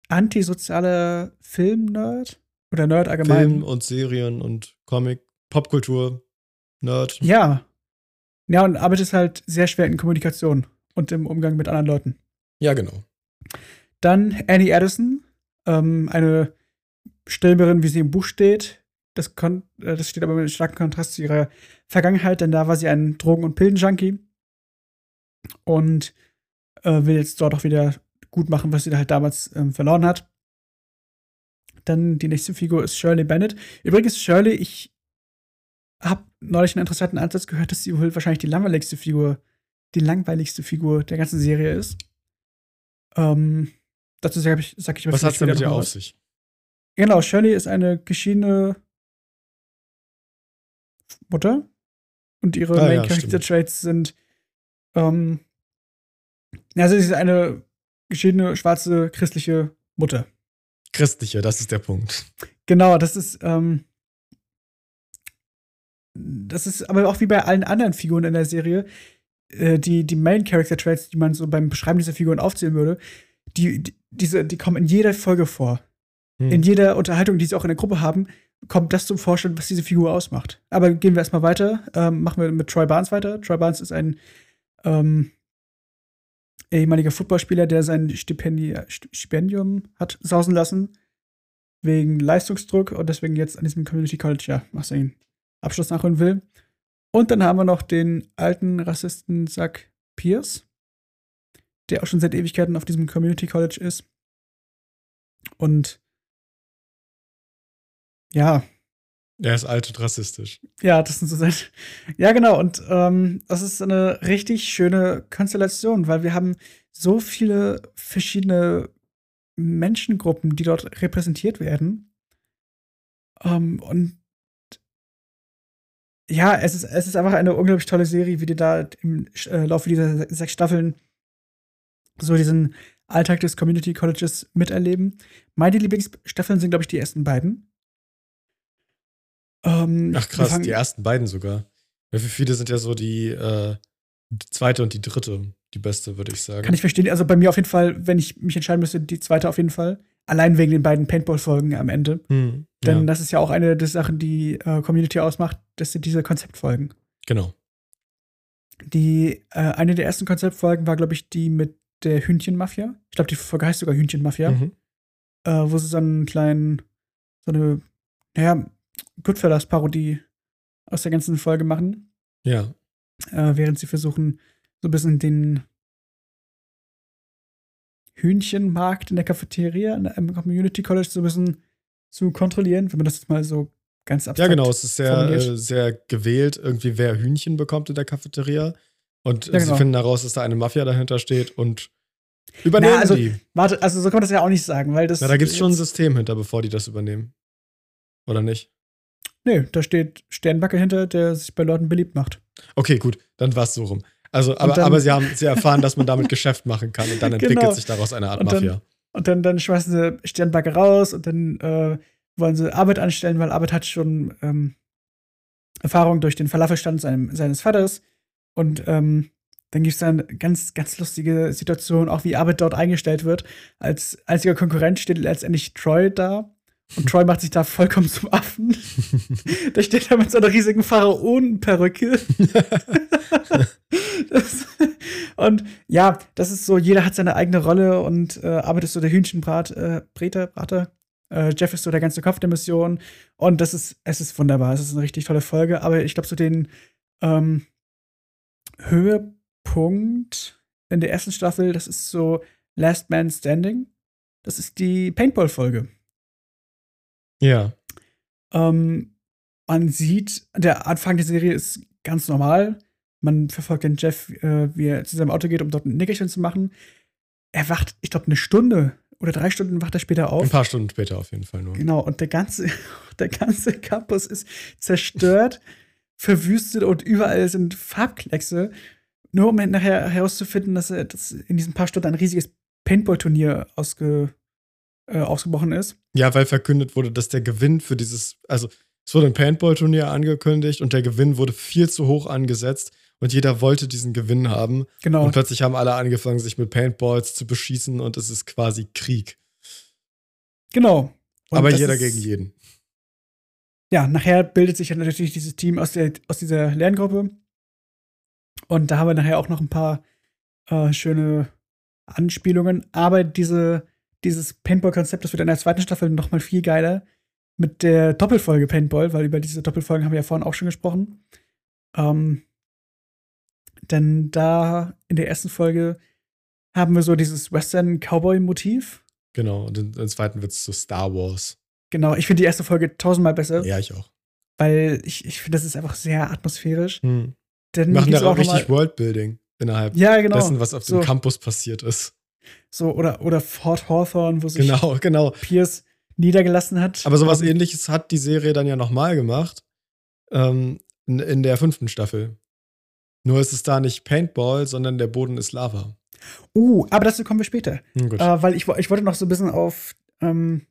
antisozialer Film-Nerd oder Nerd allgemein. Film und Serien und Comic, Popkultur, Nerd. Ja. Ja, und arbeitet halt sehr schwer in Kommunikation und im Umgang mit anderen Leuten. Ja, genau. Dann Annie Addison, ähm, eine Stürmerin, wie sie im Buch steht. Das, kon äh, das steht aber in starkem Kontrast zu ihrer Vergangenheit, denn da war sie ein Drogen- und Pillenjunkie und äh, will jetzt dort auch wieder gut machen, was sie da halt damals ähm, verloren hat. Dann die nächste Figur ist Shirley Bennett. Übrigens, Shirley, ich habe neulich einen interessanten Ansatz gehört, dass sie wohl wahrscheinlich die langweiligste Figur, die langweiligste Figur der ganzen Serie ist. Ähm, dazu sage ich, sag ich Was vielleicht hat's denn mit mal auf was. sich? Genau, Shirley ist eine geschiedene Mutter und ihre Ah, Main ja, Character. Traits sind ähm, also sie ist eine geschiedene schwarze christliche Mutter. Christliche, das ist der Punkt. Genau, das ist ähm, das ist aber auch wie bei allen anderen Figuren in der Serie, äh, die, die Main Character Traits, die man so beim Beschreiben dieser Figuren aufzählen würde, die, die, diese, die kommen in jeder Folge vor. Hm. in jeder Unterhaltung, die sie auch in der Gruppe haben, kommt das zum Vorstellen, was diese Figur ausmacht. Aber gehen wir erstmal weiter. Ähm, machen wir mit Troy Barnes weiter. Troy Barnes ist ein ähm, ehemaliger Footballspieler, der sein Stipendi St- Stipendium hat sausen lassen. Wegen Leistungsdruck und deswegen jetzt an diesem Community College, ja, was seinen Abschluss nachholen will. Und dann haben wir noch den alten Rassisten Zach Pierce, der auch schon seit Ewigkeiten auf diesem Community College ist. Und ja, Er ist alt und rassistisch. ja, das sind so seine. Ja, genau. Und ähm, das ist eine richtig schöne Konstellation, weil wir haben so viele verschiedene Menschengruppen, die dort repräsentiert werden. Ähm, und ja, es ist, es ist einfach eine unglaublich tolle Serie, wie die da im äh, Laufe dieser se- sechs Staffeln so diesen Alltag des Community Colleges miterleben. Meine Lieblingsstaffeln sind, glaube ich, die ersten beiden. Ähm, Ach krass, die ersten beiden sogar. Ja, für viele sind ja so die, äh, die zweite und die dritte die beste, würde ich sagen. Kann ich verstehen. Also bei mir auf jeden Fall, wenn ich mich entscheiden müsste, die zweite auf jeden Fall. Allein wegen den beiden Paintball-Folgen am Ende. Hm, Denn ja, das ist ja auch eine der Sachen, die äh, Community ausmacht, das sind diese Konzeptfolgen. genau. Die, äh, eine der ersten Konzeptfolgen war, glaube ich, die mit der Hühnchenmafia. Ich glaube, die Folge heißt sogar Hühnchenmafia, Mhm. äh, wo sie so einen kleinen, so eine, naja, Goodfellas-Parodie aus der ganzen Folge machen. Ja. äh, während sie versuchen, so ein bisschen den Hühnchenmarkt in der Cafeteria in einem Community College so ein bisschen zu kontrollieren, wenn man das jetzt mal so ganz Ja, abstrakt genau. Es ist sehr, äh, sehr gewählt, irgendwie wer Hühnchen bekommt in der Cafeteria. Und Ja, sie genau. finden heraus, dass da eine Mafia dahinter steht und übernehmen Na, also- die. Warte, also so kann man das ja auch nicht sagen, weil das. Na, da gibt es schon ein System hinter, bevor die das übernehmen. Oder nicht? Nee, da steht Sternbacke hinter, der sich bei Leuten beliebt macht. Okay, gut, dann war es so rum. Also, aber, dann- aber sie haben sie erfahren, dass man damit Geschäft machen kann und dann entwickelt Genau. sich daraus eine Art Und dann- Mafia. Und dann, dann schmeißen sie Sternbacke raus und dann äh, wollen sie Arbeit anstellen, weil Arbeit hat schon ähm, Erfahrung durch den Falafelstand seinem, seines Vaters. Und ähm, dann gibt es dann ganz, ganz lustige Situationen, auch wie Arbeit dort eingestellt wird. Als einziger Konkurrent steht letztendlich Troy da. Und Troy macht sich da vollkommen zum Affen. Der steht da mit so einer riesigen Pharaonenperücke. und ja, das ist so, jeder hat seine eigene Rolle und äh, Arbeit ist so der Hühnchenbrat, äh, Breter, Brater. Äh, Jeff ist so der ganze Kopf der Mission. Und das ist, es ist wunderbar. Es ist eine richtig tolle Folge. Aber ich glaube, so den ähm, Höhepunkt in der ersten Staffel, das ist so Last Man Standing. Das ist die Paintball-Folge. Ja. Ähm, man sieht, der Anfang der Serie ist ganz normal. Man verfolgt den Jeff, äh, wie er zu seinem Auto geht, um dort ein Nickerchen zu machen. Er wacht, ich glaube, eine Stunde oder drei Stunden wacht er später auf. Ein paar Stunden später auf jeden Fall nur. Genau, und der ganze, der ganze Campus ist zerstört, verwüstet und überall sind Farbkleckse. Nur um nachher herauszufinden, dass, er, dass in diesen paar Stunden ein riesiges Paintball-Turnier ausge, äh, ausgebrochen ist. Ja, weil verkündet wurde, dass der Gewinn für dieses, also es wurde ein Paintball-Turnier angekündigt und der Gewinn wurde viel zu hoch angesetzt und jeder wollte diesen Gewinn haben. Genau. Und plötzlich haben alle angefangen, sich mit Paintballs zu beschießen und es ist quasi Krieg. Genau. Und Aber jeder ist- gegen jeden. Ja, nachher bildet sich dann natürlich dieses Team aus, der, aus dieser Lerngruppe. Und da haben wir nachher auch noch ein paar äh, schöne Anspielungen. Aber diese, dieses Paintball-Konzept, das wird in der zweiten Staffel noch mal viel geiler mit der Doppelfolge Paintball, weil über diese Doppelfolgen haben wir ja vorhin auch schon gesprochen. Ähm, denn da in der ersten Folge haben wir so dieses Western-Cowboy-Motiv. Genau. Und in, im zweiten wird es so Star Wars. Genau, ich finde die erste Folge tausendmal besser, Ja, ich auch. weil ich, ich finde, das ist einfach sehr atmosphärisch. Hm. Denn Die machen da auch richtig Worldbuilding innerhalb Ja, genau. dessen, was auf so, dem Campus passiert ist. so oder, oder Fort Hawthorne, wo sich Genau, genau. Pierce niedergelassen hat. Aber sowas Ähm, ähnliches hat die Serie dann ja nochmal gemacht. Ähm, in, in der fünften Staffel. Nur ist es da nicht Paintball, sondern der Boden ist Lava. Uh, aber dazu kommen wir später. Hm, gut. Äh, weil ich, ich wollte noch so ein bisschen auf ähm,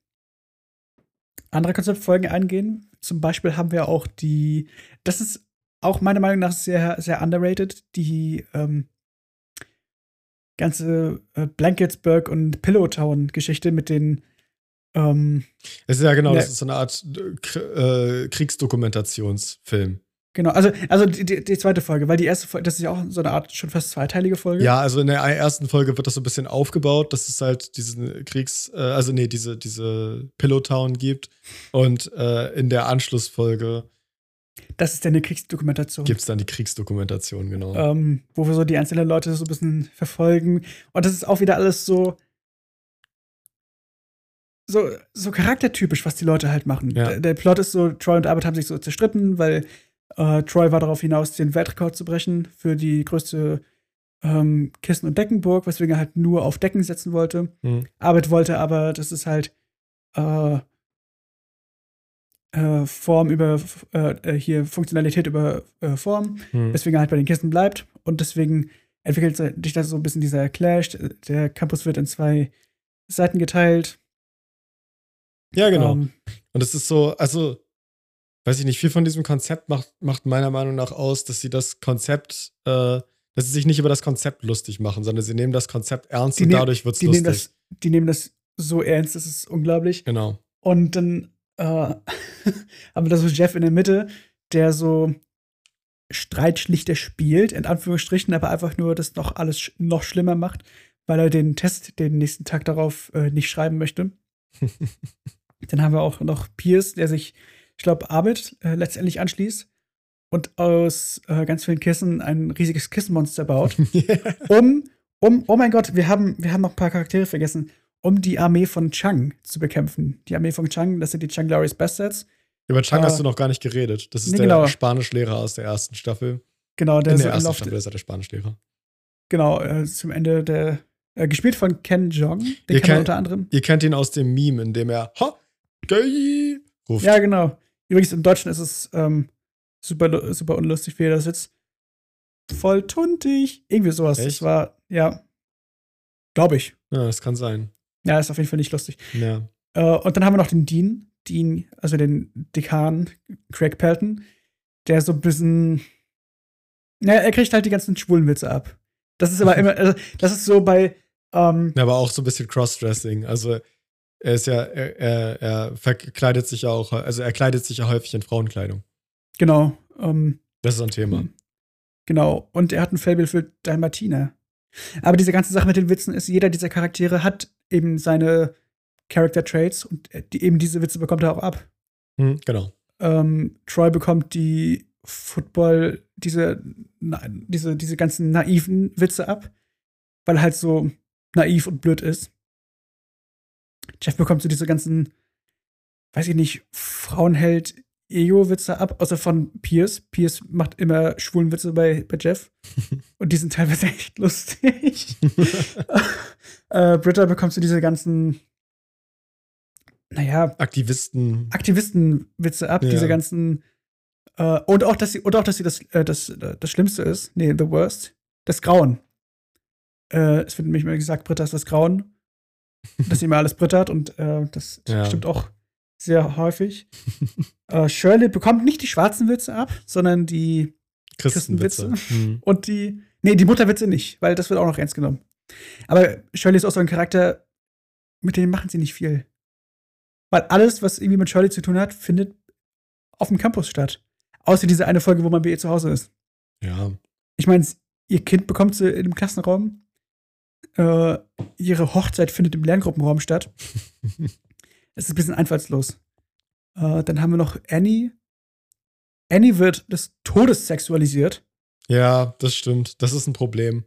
andere Konzeptfolgen eingehen. Zum Beispiel haben wir auch die, das ist auch meiner Meinung nach sehr, sehr underrated, die ähm, ganze äh, Blanketsburg und Pillowtown-Geschichte mit den ähm, es ist ja genau, ne- das ist so eine Art äh, äh, Kriegsdokumentationsfilm. Genau, also, also die, die, zweite Folge, weil die erste Folge, das ist ja auch so eine Art schon fast zweiteilige Folge. Ja, also in der ersten Folge wird das so ein bisschen aufgebaut, dass es halt diesen Kriegs-, äh, also nee, diese, diese Pillowtown gibt. Und äh, in der Anschlussfolge Das ist ja eine Kriegsdokumentation. gibt es dann die Kriegsdokumentation, genau. ähm, wo wir so die einzelnen Leute so ein bisschen verfolgen. Und das ist auch wieder alles so, so, so charaktertypisch, was die Leute halt machen. Ja. Der, der Plot ist so, Troy und Albert haben sich so zerstritten, weil äh, Troy war darauf hinaus, den Weltrekord zu brechen für die größte ähm, Kissen- und Deckenburg, weswegen er halt nur auf Decken setzen wollte. Hm. Arbeit wollte aber, das ist halt äh, äh, Form über äh, äh, hier Funktionalität über äh, Form, Hm. weswegen er halt bei den Kisten bleibt und deswegen entwickelt sich da so ein bisschen dieser Clash. Der Campus wird in zwei Seiten geteilt. Ja, genau. Ähm, Und es ist so, also, weiß ich nicht, viel von diesem Konzept macht, macht meiner Meinung nach aus, dass sie das Konzept, äh, dass sie sich nicht über das Konzept lustig machen, sondern sie nehmen das Konzept ernst Die und nehmen- dadurch wird es lustig. nehmen das, die nehmen das so ernst, das ist unglaublich. genau. Und dann äh, haben wir da so Jeff in der Mitte, der so Streitschlichter spielt, in Anführungsstrichen, aber einfach nur das noch alles sch noch schlimmer macht, weil er den Test den nächsten Tag darauf äh, nicht schreiben möchte. Dann haben wir auch noch Pierce, der sich, ich glaube, Arbeit äh, letztendlich anschließt und aus äh, ganz vielen Kissen ein riesiges Kissenmonster baut, um, um, oh mein Gott, wir haben, wir haben noch ein paar Charaktere vergessen, um die Armee von Chang zu bekämpfen. Die Armee von Chang, das sind die Chang Glorious Bastards. Über Chang Äh, hast du noch gar nicht geredet. Das ist nee, der genau. Spanischlehrer aus der ersten Staffel. Genau, der In so der im ersten Lauf, Staffel ist er der Spanischlehrer. genau, äh, zum Ende der, äh, gespielt von Ken Jong, den Ihr kennt- unter anderem. Ihr kennt ihn aus dem Meme, in dem er Ha! Gay! ruft. Ja, genau. Übrigens, im Deutschen ist es ähm, super, super unlustig, wie das jetzt voll tuntig. Irgendwie sowas. Das Echt? war, ja, glaube ich. Ja, das kann sein. Ja, ist auf jeden Fall nicht lustig. Ja. Äh, und dann haben wir noch den Dean, Dean, also den Dekan Craig Pelton, der so ein bisschen. Ja, er kriegt halt die ganzen schwulen Witze ab. Das ist aber immer, also, das ist so bei, ähm, Ja, aber auch so ein bisschen Crossdressing. Also er ist ja, er, er, er verkleidet sich ja auch, also er kleidet sich ja häufig in Frauenkleidung. genau, ähm, Das ist ein Thema. genau. Und er hat ein Fable für Dalmatiner. Aber diese ganze Sache mit den Witzen ist, jeder dieser Charaktere hat eben seine Character Traits und äh, die, eben diese Witze bekommt er auch ab. Hm, genau. ähm, Troy bekommt die Football, diese, na, diese, diese ganzen naiven Witze ab, weil er halt so naiv und blöd ist. Jeff bekommt so diese ganzen, weiß ich nicht, Frauenheld Ego-Witze ab, außer von Pierce. Pierce macht immer schwulen Witze bei, bei Jeff. Und die sind teilweise echt lustig. äh, Britta bekommt so diese ganzen, naja, Aktivisten. Aktivistenwitze ab, Ja. diese ganzen äh, und auch, dass sie, und auch, dass sie das, äh, das, das Schlimmste ist, nee, the worst, das Grauen. Äh, es wird nämlich mal gesagt, Britta ist das Grauen. Dass sie immer alles brittert und äh, das Ja. stimmt auch sehr häufig. äh, Shirley bekommt nicht die schwarzen Witze ab, sondern die Christenwitze. Hm. und die. Nee, die Mutterwitze nicht, weil das wird auch noch ernst genommen. Aber Shirley ist auch so ein Charakter, mit dem machen sie nicht viel. Weil alles, was irgendwie mit Shirley zu tun hat, findet auf dem Campus statt. Außer diese eine Folge, wo man bei ihr zu Hause ist. Ja. Ich meine, ihr Kind bekommt sie in dem Klassenraum. Äh, ihre Hochzeit findet im Lerngruppenraum statt. Es ist ein bisschen einfallslos. Äh, dann haben wir noch Annie. Annie wird des Todes sexualisiert. Ja, das stimmt. Das ist ein Problem.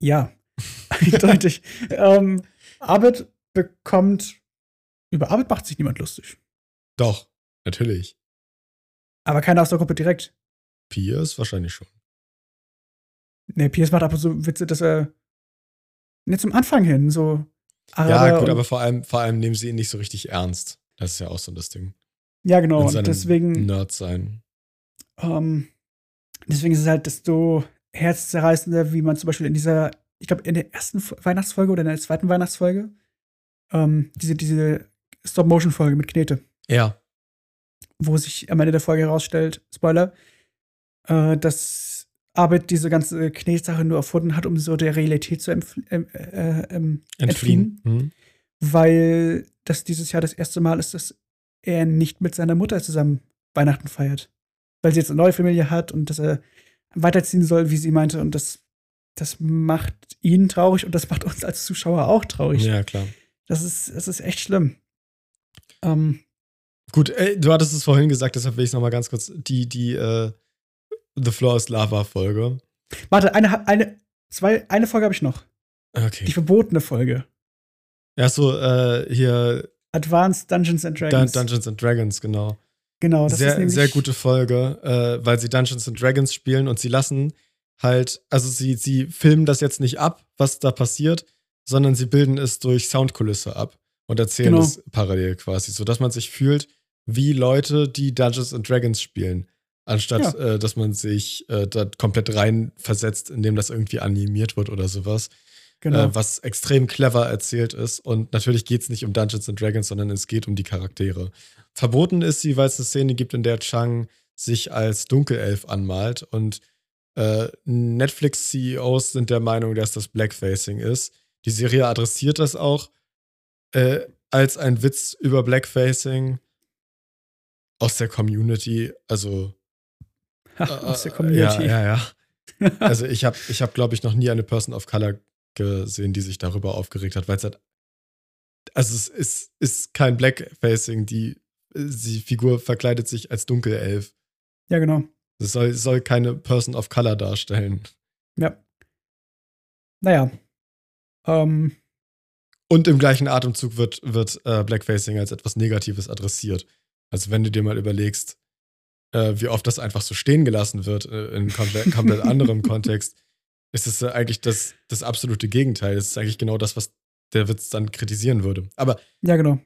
Ja, eindeutig. ähm, Arbeit bekommt. Über Arbeit macht sich niemand lustig. Doch, natürlich. Aber keiner aus der Gruppe direkt. Piers wahrscheinlich schon. Ne, Piers macht ab und zu Witze, dass er. Ne, zum Anfang hin, so. Ja, gut, aber vor allem, vor allem nehmen sie ihn nicht so richtig ernst. Das ist ja auch so das Ding. Ja, genau. Und deswegen. Nerd sein. Ähm, deswegen ist es halt desto herzzerreißender, wie man zum Beispiel in dieser, ich glaube, in der ersten Weihnachtsfolge oder in der zweiten Weihnachtsfolge, ähm, diese, diese Stop-Motion-Folge mit Knete, Ja. wo sich am Ende der Folge herausstellt, Spoiler, äh, dass Arbeit diese ganze Knetsache nur erfunden hat, um so der Realität zu entfl ähm, äh, ähm, entfliehen, Hm. weil das dieses Jahr das erste Mal ist, dass er nicht mit seiner Mutter zusammen Weihnachten feiert. Weil sie jetzt eine neue Familie hat und dass er weiterziehen soll, wie sie meinte. Und das, das macht ihn traurig und das macht uns als Zuschauer auch traurig. Ja, klar. Das, ist, das ist echt schlimm. Ähm, Gut, ey, du hattest es vorhin gesagt, deshalb will ich es nochmal ganz kurz. Die, die, äh, The Floor is Lava Folge. warte, eine, eine, zwei, eine Folge habe ich noch. Die Okay. verbotene Folge. Ja, so, äh, hier Advanced Dungeons and Dun Dragons. Dungeons and Dragons, genau. genau, das ist sehr, nämlich, sehr gute Folge, äh, weil sie Dungeons and Dragons spielen und sie lassen halt, also sie, sie filmen das jetzt nicht ab, was da passiert, sondern sie bilden es durch Soundkulisse ab und erzählen Genau. es parallel quasi, sodass man sich fühlt wie Leute, die Dungeons and Dragons spielen, anstatt äh, dass man sich äh, da komplett rein versetzt, indem das irgendwie animiert wird oder sowas Genau. äh, was extrem clever erzählt ist. Und natürlich geht es nicht um Dungeons and Dragons, sondern es geht um die Charaktere. Verboten ist sie, weil es eine Szene gibt, in der Chang sich als Dunkelelf anmalt und äh, Netflix-CEOs sind der Meinung, dass das Blackfacing ist. Die Serie adressiert das auch äh, als ein Witz über Blackfacing aus der Community. Also aus der Community. ja, ja, ja. Also ich habe, ich hab, glaube ich, noch nie eine Person of Color gesehen, die sich darüber aufgeregt hat, weil es halt, also es ist, ist kein Blackfacing, die, die Figur verkleidet sich als Dunkelelf. ja, genau. Es soll, soll keine Person of Color darstellen. Ja. Naja. Ähm, Und im gleichen Atemzug wird, wird äh, Blackfacing als etwas Negatives adressiert. Also wenn du dir mal überlegst, äh, wie oft das einfach so stehen gelassen wird äh, in komplett, komplett anderem Kontext, ist es äh, eigentlich das, das absolute Gegenteil. Es ist eigentlich genau das, was der Witz dann kritisieren würde. Aber ja, genau.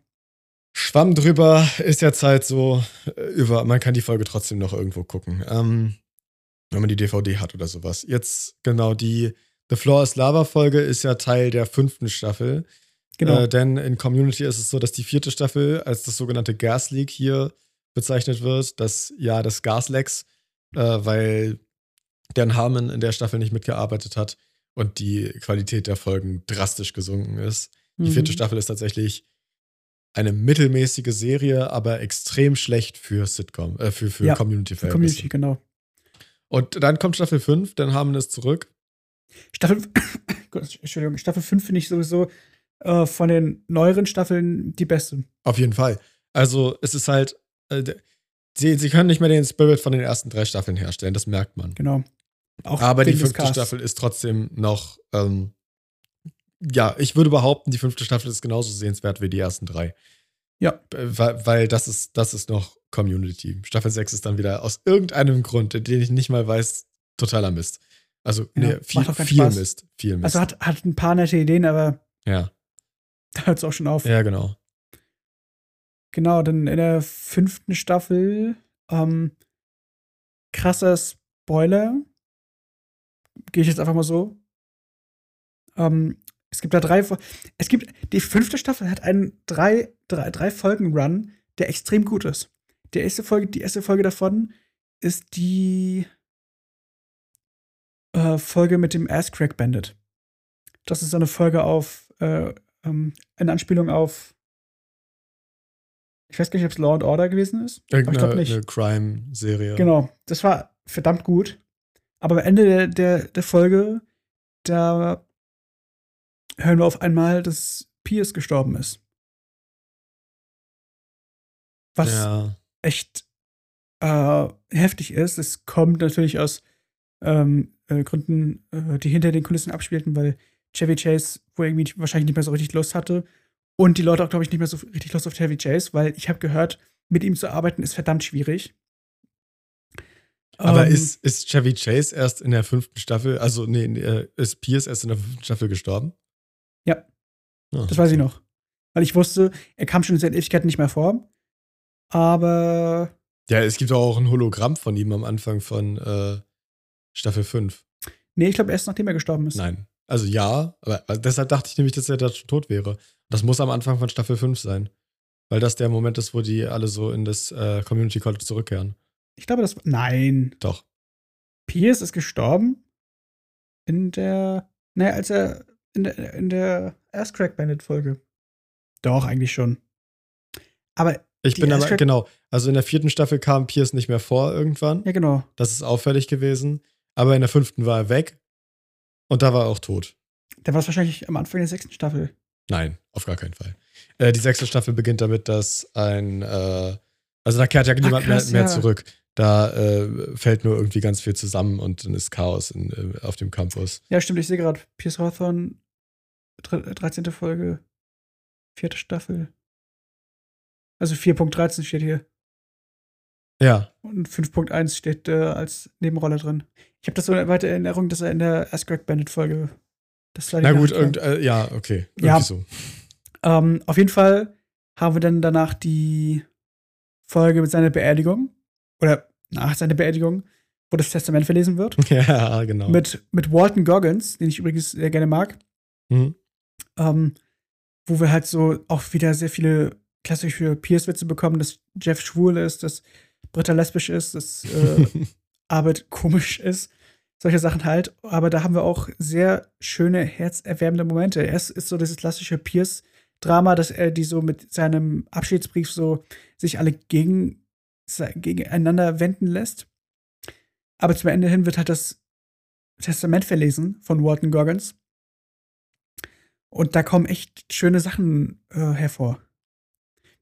Schwamm drüber ist jetzt halt so äh, über, man kann die Folge trotzdem noch irgendwo gucken. Ähm, wenn man die DVD hat oder sowas. Jetzt genau die The Floor is Lava Folge ist ja Teil der fünften Staffel. Genau. Äh, denn in Community ist es so, dass die vierte Staffel als das sogenannte Gas Leak hier bezeichnet wird. Das Jahr des Gaslecks, äh, weil Dan Harmon in der Staffel nicht mitgearbeitet hat und die Qualität der Folgen drastisch gesunken ist. Die vierte Mhm. Staffel ist tatsächlich eine mittelmäßige Serie, aber extrem schlecht für Sitcom, äh, für, für Ja, community Für Community, genau. Und dann kommt Staffel 5, dann haben wir es zurück. Staffel, Entschuldigung, Staffel 5 finde ich sowieso äh, von den neueren Staffeln die beste. Auf jeden Fall. Also, es ist halt, sie, sie können nicht mehr den Spirit von den ersten drei Staffeln herstellen, das merkt man. Genau. Auch Aber die fünfte. Staffel ist trotzdem noch, ähm, ja, ich würde behaupten, die fünfte Staffel ist genauso sehenswert wie die ersten drei. Ja. Äh, Weil, weil das ist, das ist noch Community. Staffel 6 ist dann wieder aus irgendeinem Grund, den ich nicht mal weiß, totaler Mist. Also, Ja, nee, viel, viel. Mist. Viel Mist. Also hat, hat ein paar nette Ideen, aber ja. da hört es auch schon auf. ja, genau. Genau, dann in der fünften Staffel, ähm, krasser Spoiler, gehe ich jetzt einfach mal so. Ähm, Es gibt da drei. Es gibt. Die fünfte Staffel hat einen drei, drei, drei Folgen-Run, der extrem gut ist. Die erste Folge, die erste Folge davon ist die äh, Folge mit dem Ass Crack Bandit. Das ist eine Folge auf, äh, ähm, eine Anspielung auf. Ich weiß gar nicht, ob es Law and Order gewesen ist. Irgendeine ich nicht. Crime-Serie. Genau, das war verdammt gut. Aber am Ende der, der, der Folge, da hören wir auf einmal, dass Pierce gestorben ist. Was ja. echt äh, heftig ist. Es kommt natürlich aus ähm, äh, Gründen, äh, die hinter den Kulissen abspielten, weil Chevy Chase wohl irgendwie wahrscheinlich nicht mehr so richtig Lust hatte. Und die Leute auch, glaube ich, nicht mehr so richtig Lust auf Chevy Chase, weil ich habe gehört, mit ihm zu arbeiten ist verdammt schwierig. Aber ähm, ist, ist Chevy Chase erst in der fünften Staffel, also nee, äh, ist Pierce erst in der fünften Staffel gestorben? Ja. Oh. Das weiß ich noch. Weil ich wusste, er kam schon seit Ewigkeiten nicht mehr vor. Aber. Ja, es gibt auch ein Hologramm von ihm am Anfang von äh, Staffel 5. Nee, ich glaube erst nachdem er gestorben ist. Nein. Also ja, aber deshalb dachte ich nämlich, dass er da schon tot wäre. Das muss am Anfang von Staffel 5 sein. Weil das der Moment ist, wo die alle so in das äh, Community College zurückkehren. Ich glaube, das. Nein. Doch. Pierce ist gestorben in der. Naja, als er. In der, in der Ass Crack Bandit Folge. Doch, eigentlich schon. Aber. Ich bin aber, genau. Also in der vierten Staffel kam Pierce nicht mehr vor irgendwann. Ja, genau. Das ist auffällig gewesen. Aber in der fünften war er weg. Und da war er auch tot. Da war es wahrscheinlich am Anfang der sechsten Staffel. Nein, auf gar keinen Fall. Äh, die sechste Staffel beginnt damit, dass ein äh, also da kehrt ja niemand krass, mehr, mehr ja. zurück. Da äh, fällt nur irgendwie ganz viel zusammen und dann ist Chaos in, äh, auf dem Campus. Ja, stimmt. Ich sehe gerade Pierce Hawthorne, 13. Folge, vierte Staffel. Also 4.13 steht hier. Ja. Und 5.1 steht äh, als Nebenrolle drin. Ich habe das so eine weite Erinnerung, dass er in der Ask Greg Bandit Folge. Das die Na gut, irgend, äh, ja, okay. Irgendwie ja. so. Ähm, auf jeden Fall haben wir dann danach die Folge mit seiner Beerdigung oder nach seiner Beerdigung, wo das Testament verlesen wird. Ja, genau. Mit, mit Walton Goggins, den ich übrigens sehr gerne mag. Mhm. Ähm, wo wir halt so auch wieder sehr viele klassische Pierce-Witze bekommen, dass Jeff schwul ist, dass Britta lesbisch ist, dass äh, Arbeit komisch ist. Solche Sachen halt. Aber da haben wir auch sehr schöne, herzerwärmende Momente. Erst ist so dieses klassische Pierce- Drama, dass er die so mit seinem Abschiedsbrief so sich alle gegen, gegeneinander wenden lässt. Aber zum Ende hin wird halt das Testament verlesen von Walton Goggins. Und da kommen echt schöne Sachen äh, hervor.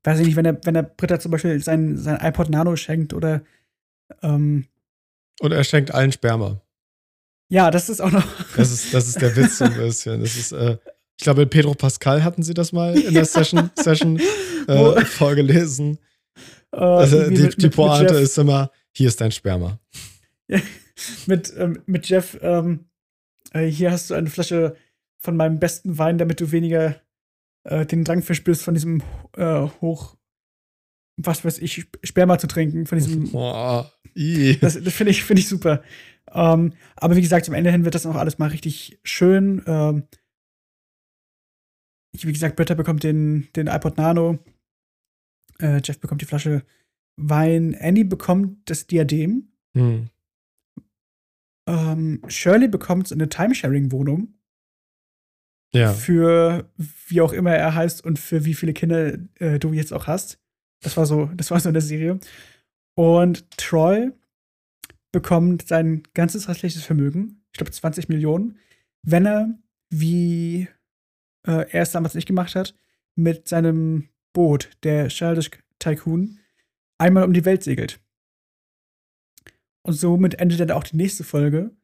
Weiß ich nicht, wenn er, wenn er Britta zum Beispiel sein, sein iPod Nano schenkt oder ähm, Und er schenkt allen Sperma. Ja, das ist auch noch. Das ist, das ist der Witz so ein bisschen. Das ist, äh, ich glaube, Pedro Pascal hatten sie das mal in der Session, Session äh, vorgelesen. Uh, also die, mit, die Pointe ist immer, hier ist dein Sperma. mit, ähm, mit Jeff, ähm, äh, hier hast du eine Flasche von meinem besten Wein, damit du weniger äh, den Drang verspürst, von diesem äh, hoch, was weiß ich, Sperma zu trinken, von diesem. Boah, das, das finde ich, find ich super. Ähm, aber wie gesagt, zum Ende hin wird das auch alles mal richtig schön. Ähm, ich, wie gesagt, Britta bekommt den, den iPod Nano. Äh, Jeff bekommt die Flasche Wein. Annie bekommt das Diadem. Hm. Ähm, Shirley bekommt eine Timesharing-Wohnung. Ja. Für wie auch immer er heißt und für wie viele Kinder äh, du jetzt auch hast. Das war so, das war so eine Serie. Und Troy bekommt sein ganzes restliches Vermögen, ich glaube 20 Millionen, wenn er wie äh, er es damals nicht gemacht hat, mit seinem Boot, der Childish Tycoon, einmal um die Welt segelt. Und somit endet dann auch die nächste Folge,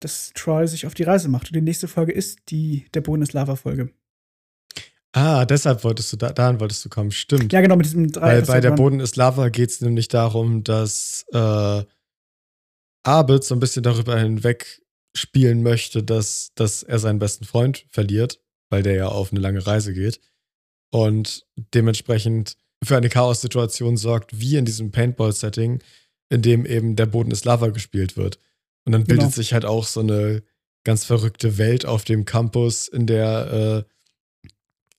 dass Troy sich auf die Reise macht. Und die nächste Folge ist die der Bonus-Lava-Folge. Ah, deshalb wolltest du da, daran wolltest du kommen, stimmt. Ja, genau, mit diesem drei. Weil bei der Boden ist Lava geht es nämlich darum, dass äh, Abed so ein bisschen darüber hinweg spielen möchte, dass, dass er seinen besten Freund verliert weil der ja auf eine lange Reise geht. Und dementsprechend für eine Chaos-Situation sorgt, wie in diesem Paintball-Setting, in dem eben der Boden ist Lava gespielt wird. Und dann bildet genau. sich halt auch so eine ganz verrückte Welt auf dem Campus, in der äh,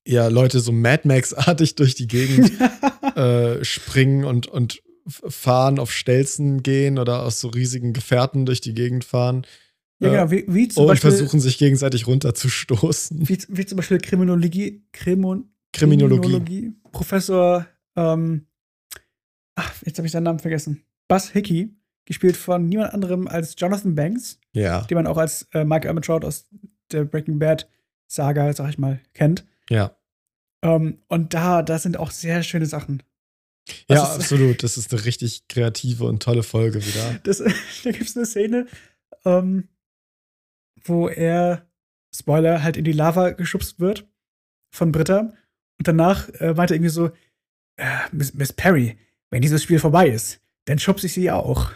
ja Leute so Mad Max-artig durch die Gegend äh, springen und, und fahren, auf Stelzen gehen oder aus so riesigen Gefährten durch die Gegend fahren. Ja, genau, wie, wie zum und Beispiel. versuchen sich gegenseitig runterzustoßen. Wie, wie zum Beispiel Kriminologie, Krimon, Kriminologie. Kriminologie. Professor, ähm, ach, jetzt habe ich seinen Namen vergessen. Buzz Hickey, gespielt von niemand anderem als Jonathan Banks, Ja, den man auch als äh, Mike Ehrmantraut aus der Breaking Bad Saga, sag ich mal, kennt. Ja. Ähm, und da, da sind auch sehr schöne Sachen. Ja, Das ist- absolut. Das ist eine richtig kreative und tolle Folge wieder. Das, da gibt es eine Szene, ähm, wo er, Spoiler, halt in die Lava geschubst wird von Britta. Und danach äh, meinte er irgendwie so, äh, Miss, Miss Perry, wenn dieses Spiel vorbei ist, dann schubse ich sie auch.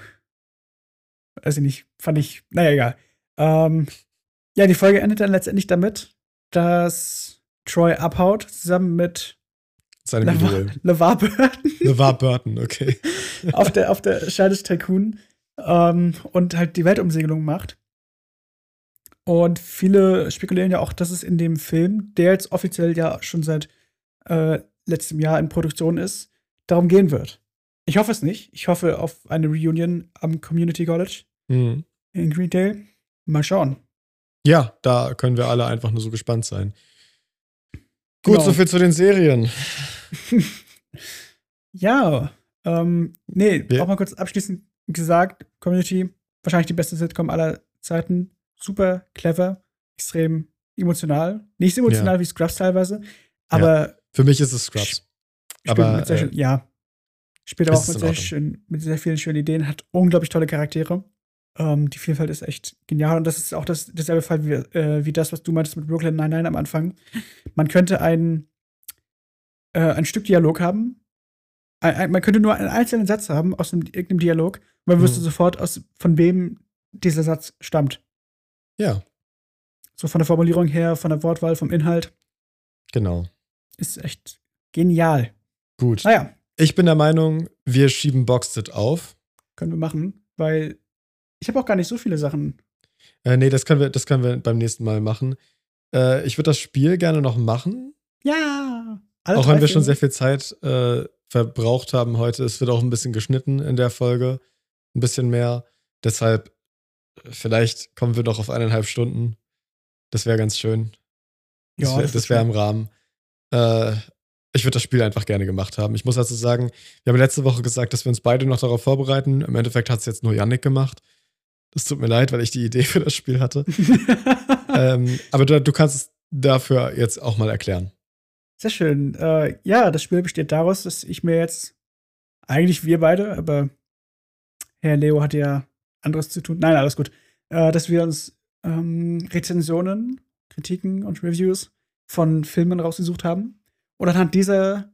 Weiß ich nicht, fand ich, naja, egal. Ähm, ja, die Folge endet dann letztendlich damit, dass Troy abhaut, zusammen mit Seinem Idol. LeVar Burton LeVar Burton, okay. auf der, auf der des Tycoon ähm, und halt die Weltumsegelung macht. Und viele spekulieren ja auch, dass es in dem Film, der jetzt offiziell ja schon seit äh, letztem Jahr in Produktion ist, darum gehen wird. Ich hoffe es nicht. Ich hoffe auf eine Reunion am Community College Mhm. in Greendale. Mal schauen. Ja, da können wir alle einfach nur so gespannt sein. Gut, Genau. soviel zu den Serien. Ja, ähm, nee, Wir- auch mal kurz abschließend gesagt, Community, wahrscheinlich die beste Sitcom aller Zeiten. Super clever, extrem emotional. Nicht so emotional wie Scrubs teilweise, aber Für mich ist es Scrubs. Aber, äh, schön, ja. Spielt aber auch mit sehr, schön, mit sehr vielen schönen Ideen, hat unglaublich tolle Charaktere. Ähm, die Vielfalt ist echt genial und das ist auch das, derselbe Fall wie, äh, wie das, was du meintest mit Brooklyn Nine-Nine am Anfang. Man könnte ein, äh, ein Stück Dialog haben. Ein, ein, man könnte nur einen einzelnen Satz haben aus einem, irgendeinem Dialog und man wüsste Mhm. sofort, aus, von wem dieser Satz stammt. Ja, So von der Formulierung her, von der Wortwahl, vom Inhalt. genau. Ist echt genial. Gut. Naja, Ich bin der Meinung, wir schieben Boxed auf. können wir machen, weil ich habe auch gar nicht so viele Sachen. Äh, nee, das können, wir, das können wir beim nächsten Mal machen. Äh, ich würde das Spiel gerne noch machen. Ja! Auch wenn wir schon sehr viel Zeit äh, verbraucht haben heute. Es wird auch ein bisschen geschnitten in der Folge. Ein bisschen mehr. Deshalb, vielleicht kommen wir doch auf eineinhalb Stunden. Das wäre ganz schön. Das Ja, wäre ist wär im Rahmen. Äh, ich würde das Spiel einfach gerne gemacht haben. Ich muss also sagen, wir haben letzte Woche gesagt, dass wir uns beide noch darauf vorbereiten. Im Endeffekt hat es jetzt nur Yannick gemacht. Das tut mir leid, weil ich die Idee für das Spiel hatte. ähm, aber du, du kannst es dafür jetzt auch mal erklären. Sehr schön. Äh, ja, das Spiel besteht daraus, dass ich mir jetzt, eigentlich wir beide, aber Herr Leo hat ja anderes zu tun. Nein, alles gut. Äh, dass wir uns ähm, Rezensionen, Kritiken und Reviews von Filmen rausgesucht haben. Und anhand dieser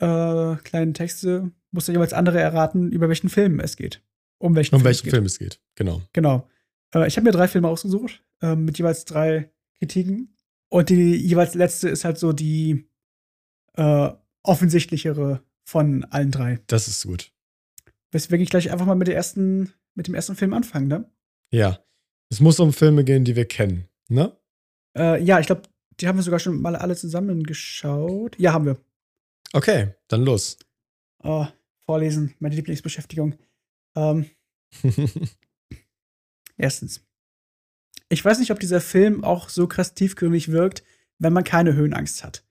äh, kleinen Texte muss der jeweils andere erraten, über welchen Film es geht. Um welchen Um Film es welchen geht. Film es geht. Genau. Genau. Äh, ich habe mir drei Filme ausgesucht, ähm, mit jeweils drei Kritiken. Und die jeweils letzte ist halt so die äh, offensichtlichere von allen drei. Das ist gut. Weswegen ich gleich einfach mal mit, der ersten, mit dem ersten Film anfange, ne? Ja. Es muss um Filme gehen, die wir kennen. Ne? Äh, ja, ich glaube, die haben wir sogar schon mal alle zusammen geschaut. Ja, haben wir. Okay, dann los. Oh, vorlesen, meine Lieblingsbeschäftigung. Ähm, erstens. Ich weiß nicht, ob dieser Film auch so krass tiefgründig wirkt, wenn man keine Höhenangst hat.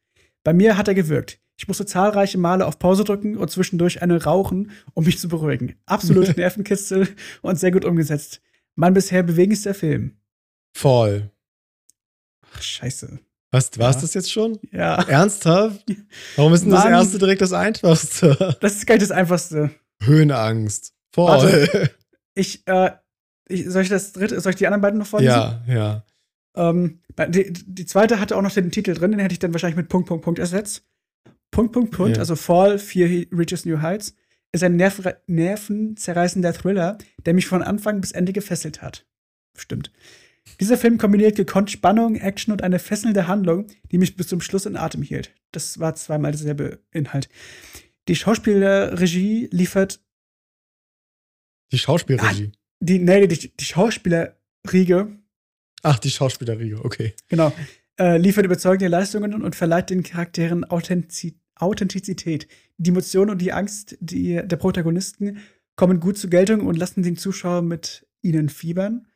Bei mir hat er gewirkt. Ich musste zahlreiche Male auf Pause drücken und zwischendurch eine rauchen, um mich zu beruhigen. Absolut Nervenkitzel und sehr gut umgesetzt. Mein bisher bewegendster Film. Fall. Ach, scheiße. Was, war's Ja. das jetzt schon? Ja, Ernsthaft? Warum ist denn das Mann. erste direkt das einfachste? das ist gar nicht das Einfachste. Höhenangst. Fall. Warte. Ich, äh, ich, soll ich das dritte, soll ich die anderen beiden noch vorlesen? ja, ja. Ähm, die, die zweite hatte auch noch den Titel drin, den hätte ich dann wahrscheinlich mit Punkt, Punkt, Punkt ersetzt. Punkt, Punkt, Punkt, Ja. also Fall, Fear He Reaches New Heights, ist ein nerv nervenzerreißender Thriller, der mich von Anfang bis Ende gefesselt hat. Stimmt. Dieser Film kombiniert gekonnt Spannung, Action und eine fesselnde Handlung, die mich bis zum Schluss in Atem hielt. Das war zweimal derselbe Inhalt. Die Schauspielerregie liefert Die Schauspielregie. die, nee, die, die Schauspielerriege Ach, die Schauspielerriege, okay. Genau. Äh, liefert überzeugende Leistungen und verleiht den Charakteren Authentiz Authentizität. Die Emotionen und die Angst die, der Protagonisten kommen gut zur Geltung und lassen den Zuschauer mit ihnen fiebern.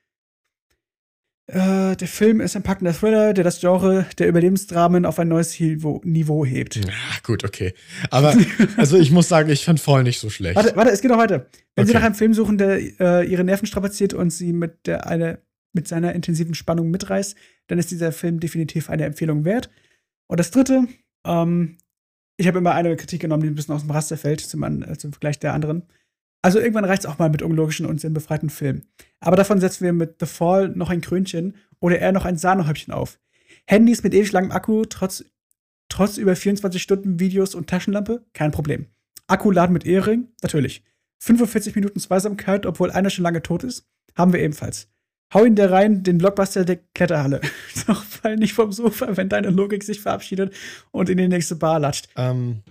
Äh, der Film ist ein packender Thriller, der das Genre der Überlebensdramen auf ein neues Niveau hebt. Ja, gut, okay. Aber also ich muss sagen, ich fand voll nicht so schlecht. Warte, warte, es geht noch weiter. Wenn okay. Sie nach einem Film suchen, der äh, Ihre Nerven strapaziert und Sie mit der eine mit seiner intensiven Spannung mitreißt, dann ist dieser Film definitiv eine Empfehlung wert. Und das dritte, ähm, ich habe immer eine Kritik genommen, die ein bisschen aus dem Raster fällt, zum, äh, zum Vergleich der anderen. Also irgendwann reicht es auch mal mit unlogischen und sinnbefreiten Filmen. Aber davon setzen wir mit The Fall noch ein Krönchen oder eher noch ein Sahnehäubchen auf. Handys mit ewig langem Akku, trotz, trotz über 24 Stunden Videos und Taschenlampe, kein Problem. Akku laden mit Ehering, natürlich. 45 Minuten Zweisamkeit, obwohl einer schon lange tot ist, haben wir ebenfalls. Hau ihn der rein, den Blockbuster der Kletterhalle. Doch fall nicht vom Sofa, wenn deine Logik sich verabschiedet und in die nächste Bar latscht. Ähm,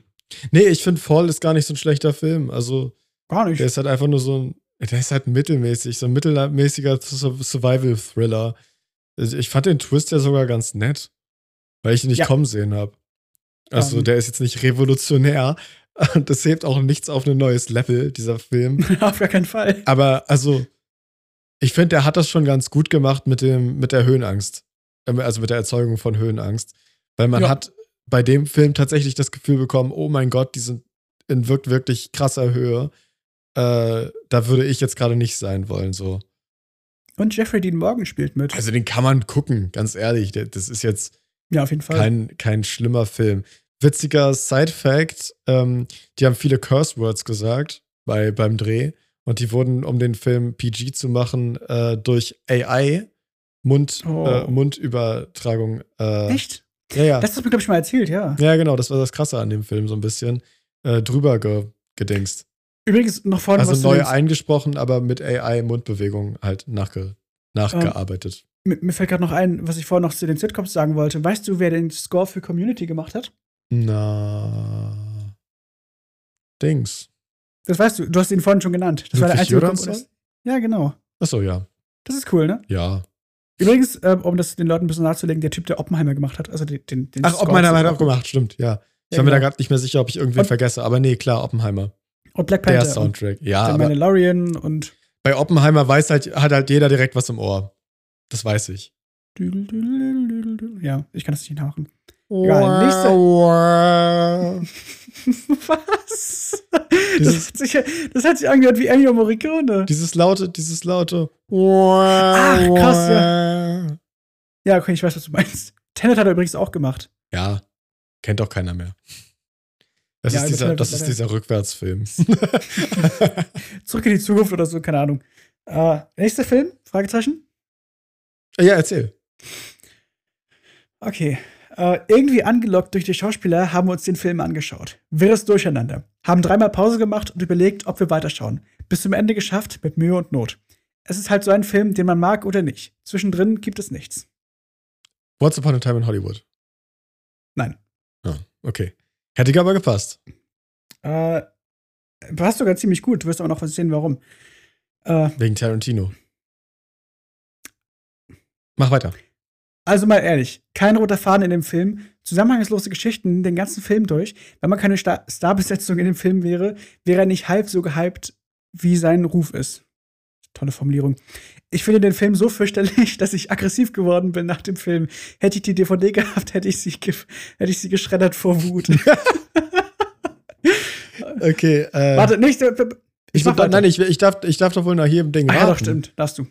nee, ich finde Fall ist gar nicht so ein schlechter Film. Also, gar nicht. Der ist halt einfach nur so ein, der ist halt mittelmäßig, so ein mittelmäßiger Survival-Thriller. Also, ich fand den Twist ja sogar ganz nett, weil ich ihn nicht ja. kommen sehen habe. Also, um. Ähm. der ist jetzt nicht revolutionär. Und das hebt auch nichts auf ein neues Level, dieser Film. auf gar keinen Fall. Aber, also, ich finde, der hat das schon ganz gut gemacht mit, dem, mit der Höhenangst. Ähm, also mit der Erzeugung von Höhenangst. Weil man ja. hat bei dem Film tatsächlich das Gefühl bekommen, oh mein Gott, die sind in wirklich, wirklich krasser Höhe. Äh, da würde ich jetzt gerade nicht sein wollen, so. Und Jeffrey Dean Morgan spielt mit. Also den kann man gucken, ganz ehrlich. Das ist jetzt ja, auf jeden Fall. Kein, kein schlimmer Film. Witziger Side-Fact: ähm, Die haben viele Curse-Words gesagt bei, beim Dreh. Und die wurden, um den Film PG zu machen, äh, durch AI Mund, oh. äh, Mundübertragung. Äh, Echt? Ja, ja. Das hast du mir, glaube ich, mal erzählt, ja. Ja, genau, das war das Krasse an dem Film, so ein bisschen äh, drüber ge gedingst. Übrigens, noch vorne Also neu eingesprochen, aber mit AI-Mundbewegung halt nachge nachgearbeitet. Ähm, mir, fällt gerade noch ein, was ich vorher noch zu den Sitcoms sagen wollte. Weißt du, wer den Score für Community gemacht hat? Na. Dings. Das weißt du, du hast ihn vorhin schon genannt. Das Ludwig war der einzige Komponist. Ja, genau. Achso, ja. Das ist cool, ne? Ja. Übrigens, äh, um das den Leuten ein bisschen nachzulegen, der Typ, der Oppenheimer gemacht hat, also den, den, Ach, Score Oppenheimer hat auch gemacht, stimmt, ja. Ich ja, war mir da gerade genau. nicht mehr sicher, ob ich irgendwen und, vergesse, aber nee, klar, Oppenheimer. Und Black Panther. Der Soundtrack, ja. Der Mandalorian und. Bei Oppenheimer weiß halt, hat halt jeder direkt was im Ohr. Das weiß ich. Ja, ich kann das nicht nachmachen. Egal, nächste. Was? Das hat, sich, das hat sich angehört wie Ennio Morricone. Dieses laute, dieses laute. Ach, krass, ja. Ja, okay, ich weiß, was du meinst. Tenet hat er übrigens auch gemacht. Ja, kennt doch keiner mehr. Das, ja, ist, dieser, das ist dieser Rückwärtsfilm. Zurück in die Zukunft oder so, keine Ahnung. Uh, nächster Film? Fragezeichen? Ja, erzähl. Okay. Äh, irgendwie angelockt durch die Schauspieler haben wir uns den Film angeschaut. Wirres Durcheinander. Haben dreimal Pause gemacht und überlegt, ob wir weiterschauen. Bis zum Ende geschafft, mit Mühe und Not. Es ist halt so ein Film, den man mag oder nicht. Zwischendrin gibt es nichts. Once Upon a Time in Hollywood. Nein. Oh, okay. Hätte aber gepasst. Äh, passt sogar ziemlich gut. Du wirst aber noch sehen, warum. Äh, Wegen Tarantino. Mach weiter. Also mal ehrlich, kein roter Faden in dem Film, zusammenhangslose Geschichten den ganzen Film durch. Wenn man keine Star Starbesetzung in dem Film wäre, wäre er nicht halb so gehypt, wie sein Ruf ist. Tolle Formulierung. Ich finde den Film so fürchterlich, dass ich aggressiv geworden bin nach dem Film. Hätte ich die DVD gehabt, hätte ich sie, hätte ich sie geschreddert vor Wut. okay. Äh, Warte, nicht. Äh, ich, ich mach nein, ich, ich, darf, ich darf doch wohl nach hier im Ding ah, Ja, doch, stimmt. Darfst du.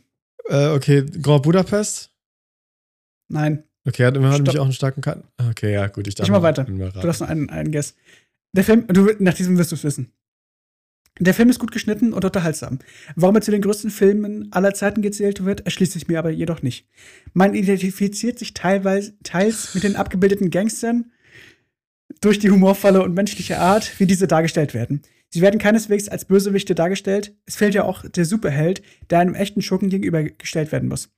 Äh, okay, Grand Budapest? Nein. Okay, hat immer nämlich auch einen starken Cut. Okay, ja, gut, ich darf Ich mal weiter. Du hast noch einen, einen Guess. Der Film, du, nach diesem wirst du es wissen. Der Film ist gut geschnitten und unterhaltsam. Warum er zu den größten Filmen aller Zeiten gezählt wird, erschließt sich mir aber jedoch nicht. Man identifiziert sich teilweise, teils mit den abgebildeten Gangstern durch die humorvolle und menschliche Art, wie diese dargestellt werden. Sie werden keineswegs als Bösewichte dargestellt. Es fehlt ja auch der Superheld, der einem echten Schurken gegenübergestellt werden muss.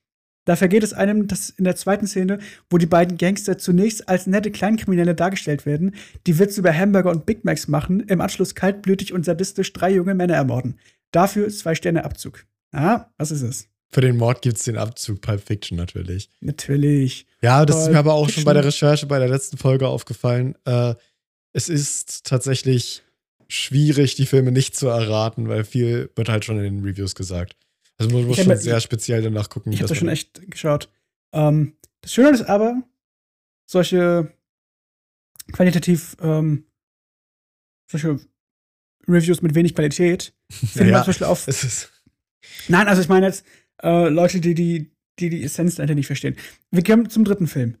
Da vergeht es einem, dass in der zweiten Szene, wo die beiden Gangster zunächst als nette Kleinkriminelle dargestellt werden, die Witze über Hamburger und Big Macs machen, im Anschluss kaltblütig und sadistisch drei junge Männer ermorden. Dafür zwei Sterne Abzug. Ah, was ist es? Für den Mord gibt es den Abzug Pulp Fiction natürlich. Natürlich. Ja, das Pulp ist mir aber auch Fiction. schon bei der Recherche bei der letzten Folge aufgefallen. Äh, es ist tatsächlich schwierig, die Filme nicht zu erraten, weil viel wird halt schon in den Reviews gesagt. Also man muss Ich hab schon mal- sehr speziell danach gucken. Ich habe das schon echt geschaut. Ähm, das Schöne ist aber, solche qualitativ, ähm, solche Reviews mit wenig Qualität finden Ja, zum Beispiel auf. Ist, Nein, also ich meine jetzt äh, Leute, die die, die die Essenz dahinter nicht verstehen. Wir kommen zum dritten Film.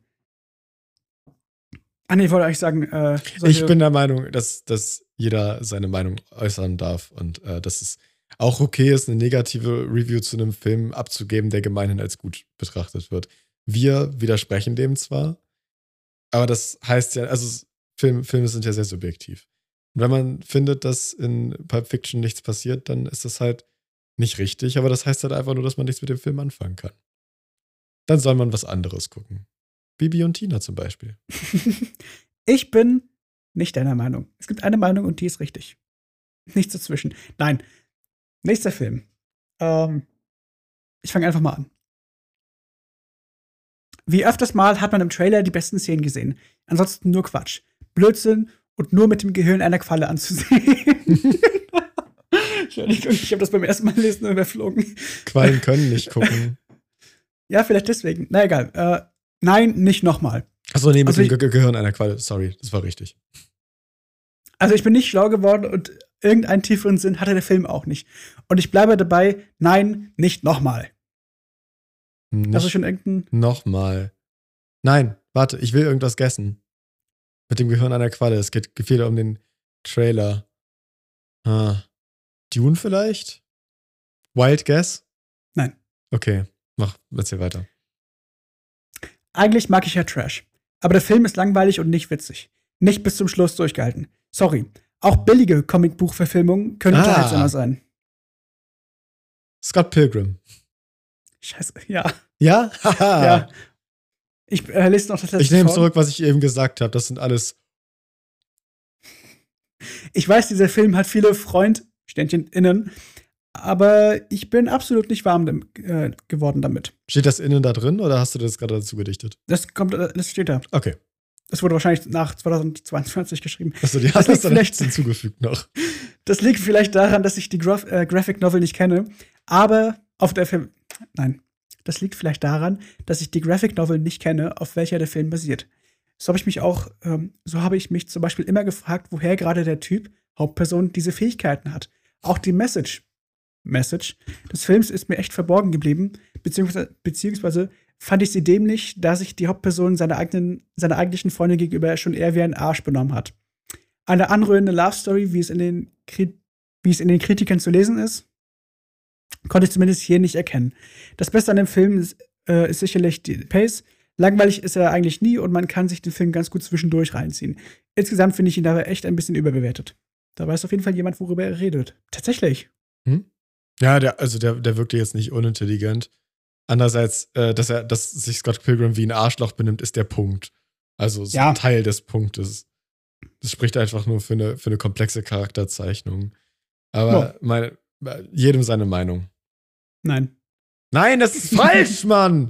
Ah, nee, ich wollte eigentlich sagen, äh, ich bin der Meinung, dass, dass jeder seine Meinung äußern darf und äh, dass es auch okay ist, eine negative Review zu einem Film abzugeben, der gemeinhin als gut betrachtet wird. Wir widersprechen dem zwar, aber das heißt ja, also Film, Filme sind ja sehr subjektiv. Und wenn man findet, dass in Pulp Fiction nichts passiert, dann ist das halt nicht richtig, aber das heißt halt einfach nur, dass man nichts mit dem Film anfangen kann. Dann soll man was anderes gucken. Bibi und Tina zum Beispiel. ich bin nicht deiner Meinung. Es gibt eine Meinung und die ist richtig. Nichts dazwischen. Nein. Nächster Film. Ähm, ich fange einfach mal an. Wie öfters mal hat man im Trailer die besten Szenen gesehen. Ansonsten nur Quatsch. Blödsinn und nur mit dem Gehirn einer Qualle anzusehen. Entschuldigung, ich habe das beim ersten Mal lesen überflogen. Quallen können nicht gucken. Ja, vielleicht deswegen. Na egal. Äh, nein, nicht nochmal. Achso, nee, mit Also dem ich- Ge Ge Gehirn einer Qualle. Sorry, das war richtig. Also ich bin nicht schlau geworden und irgendeinen tieferen Sinn hatte der Film auch nicht. Und ich bleibe dabei, nein, nicht nochmal. Nicht Das ist schon irgendein. Nochmal. Nein, warte, ich will irgendwas gessen. Mit dem Gehirn einer Qualle. Es geht wieder um den Trailer. Ah. Dune vielleicht? Wild Guess? Nein. Okay, mach, erzähl weiter. Eigentlich mag ich ja Trash. Aber der Film ist langweilig und nicht witzig. Nicht bis zum Schluss durchgehalten. Sorry. Auch billige Comicbuchverfilmungen können Ah. unterhaltsamer sein. Scott Pilgrim. Scheiße, ja. Ja? Ja. Ich äh, lese noch das letzte Ich nehme zurück, was ich eben gesagt habe. Das sind alles. Ich weiß, dieser Film hat viele Freund-Ständchen innen, aber ich bin absolut nicht warm dam- äh, geworden damit. Steht das innen da drin oder hast du das gerade dazu gedichtet? Das kommt, äh, das steht da. Okay. Das wurde wahrscheinlich nach 2022 geschrieben. Achso, die hast du vielleicht hinzugefügt noch. Das liegt vielleicht daran, dass ich die Graf äh, Graphic Novel nicht kenne, aber auf der Film. Nein. Das liegt vielleicht daran, dass ich die Graphic Novel nicht kenne, auf welcher der Film basiert. So habe ich mich auch, ähm, so habe ich mich zum Beispiel immer gefragt, woher gerade der Typ, Hauptperson, diese Fähigkeiten hat. Auch die Message, Message des Films ist mir echt verborgen geblieben, beziehungsweise, beziehungsweise fand ich sie dämlich, da sich die Hauptperson seiner eigenen, seiner eigentlichen Freundin gegenüber schon eher wie ein Arsch benommen hat. Eine anrührende Love Story, wie es in den, Kri wie es in den Kritikern zu lesen ist, konnte ich zumindest hier nicht erkennen. Das Beste an dem Film ist, äh, ist sicherlich die Pace. Langweilig ist er eigentlich nie und man kann sich den Film ganz gut zwischendurch reinziehen. Insgesamt finde ich ihn aber echt ein bisschen überbewertet. Da weiß auf jeden Fall jemand, worüber er redet. Tatsächlich. Ja, der, also der, der wirkte jetzt nicht unintelligent. Andererseits, äh, dass er, dass sich Scott Pilgrim wie ein Arschloch benimmt, ist der Punkt. Also so Ja. ein Teil des Punktes. Das spricht einfach nur für eine, für eine komplexe Charakterzeichnung. Aber Ja. meine, jedem seine Meinung. Nein. Nein, das ist falsch, Mann!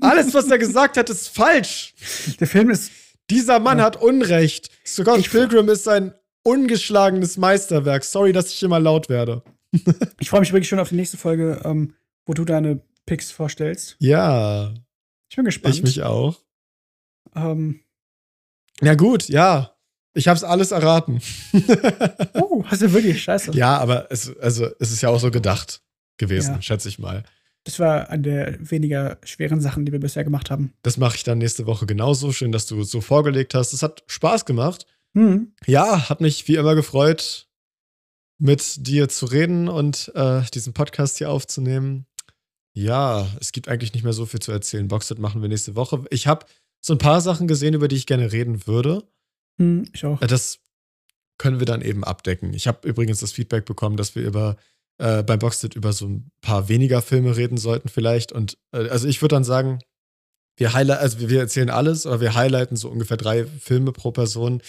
Alles, was er gesagt hat, ist falsch! Der Film ist. Dieser Mann Ja. hat Unrecht. Scott Ich- Pilgrim ist ein ungeschlagenes Meisterwerk. Sorry, dass ich immer laut werde. Ich freue mich wirklich schon auf die nächste Folge, ähm, wo du deine Picks vorstellst. Ja, Ich bin gespannt. ich mich auch. Ähm, Ja, gut, ja. Ich hab's alles erraten. oh, hast du wirklich? Scheiße. ja, aber es, also, es ist ja auch so gedacht gewesen, Ja. schätze ich mal. Das war eine der weniger schweren Sachen, die wir bisher gemacht haben. Das mache ich dann nächste Woche genauso. Schön, dass du es so vorgelegt hast. Es hat Spaß gemacht. Hm. Ja, hat mich wie immer gefreut, mit dir zu reden und äh, diesen Podcast hier aufzunehmen. Ja, es gibt eigentlich nicht mehr so viel zu erzählen. Boxset machen wir nächste Woche. Ich habe so ein paar Sachen gesehen, über die ich gerne reden würde. Hm, ich auch. Äh, Das können wir dann eben abdecken. Ich habe übrigens das Feedback bekommen, dass wir über äh, beim Boxset über so ein paar weniger Filme reden sollten vielleicht. Und äh, also ich würde dann sagen, wir highlight, also wir- wir erzählen alles, aber wir highlighten so ungefähr drei Filme pro Person,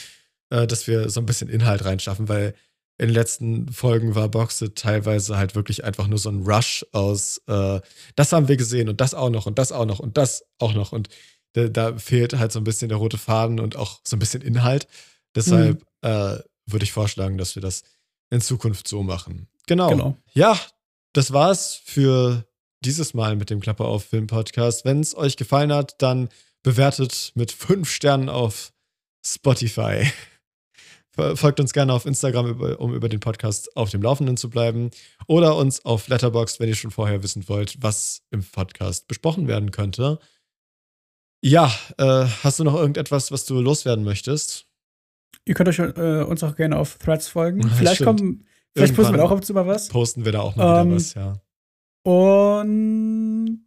äh, dass wir so ein bisschen Inhalt reinschaffen, weil in den letzten Folgen war Boxed teilweise halt wirklich einfach nur so ein Rush aus, äh, das haben wir gesehen und das auch noch und das auch noch und das auch noch. Und da, da fehlt halt so ein bisschen der rote Faden und auch so ein bisschen Inhalt. Deshalb mhm. äh, würde ich vorschlagen, dass wir das in Zukunft so machen. Genau. genau. Ja, das war's für dieses Mal mit dem Klappe auf Film Podcast. Wenn es euch gefallen hat, dann bewertet mit fünf Sternen auf Spotify. Folgt uns gerne auf Instagram, um über den Podcast auf dem Laufenden zu bleiben. Oder uns auf Letterboxd, wenn ihr schon vorher wissen wollt, was im Podcast besprochen werden könnte. Ja, äh, hast du noch irgendetwas, was du loswerden möchtest? Ihr könnt euch äh, uns auch gerne auf Threads folgen. Ja, vielleicht kommen, vielleicht Irgendwann posten wir auch ab und zu mal was. Posten wir da auch mal ähm, wieder was, ja. Und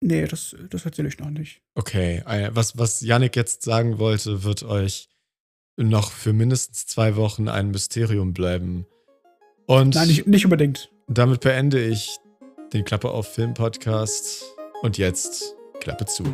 nee, das, das erzähle ich noch nicht. Okay, äh, was, was Yannick jetzt sagen wollte, wird euch noch für mindestens zwei Wochen ein Mysterium bleiben. Und Nein, nicht, nicht unbedingt. Damit beende ich den Klappe auf Film Podcast. Und jetzt Klappe zu.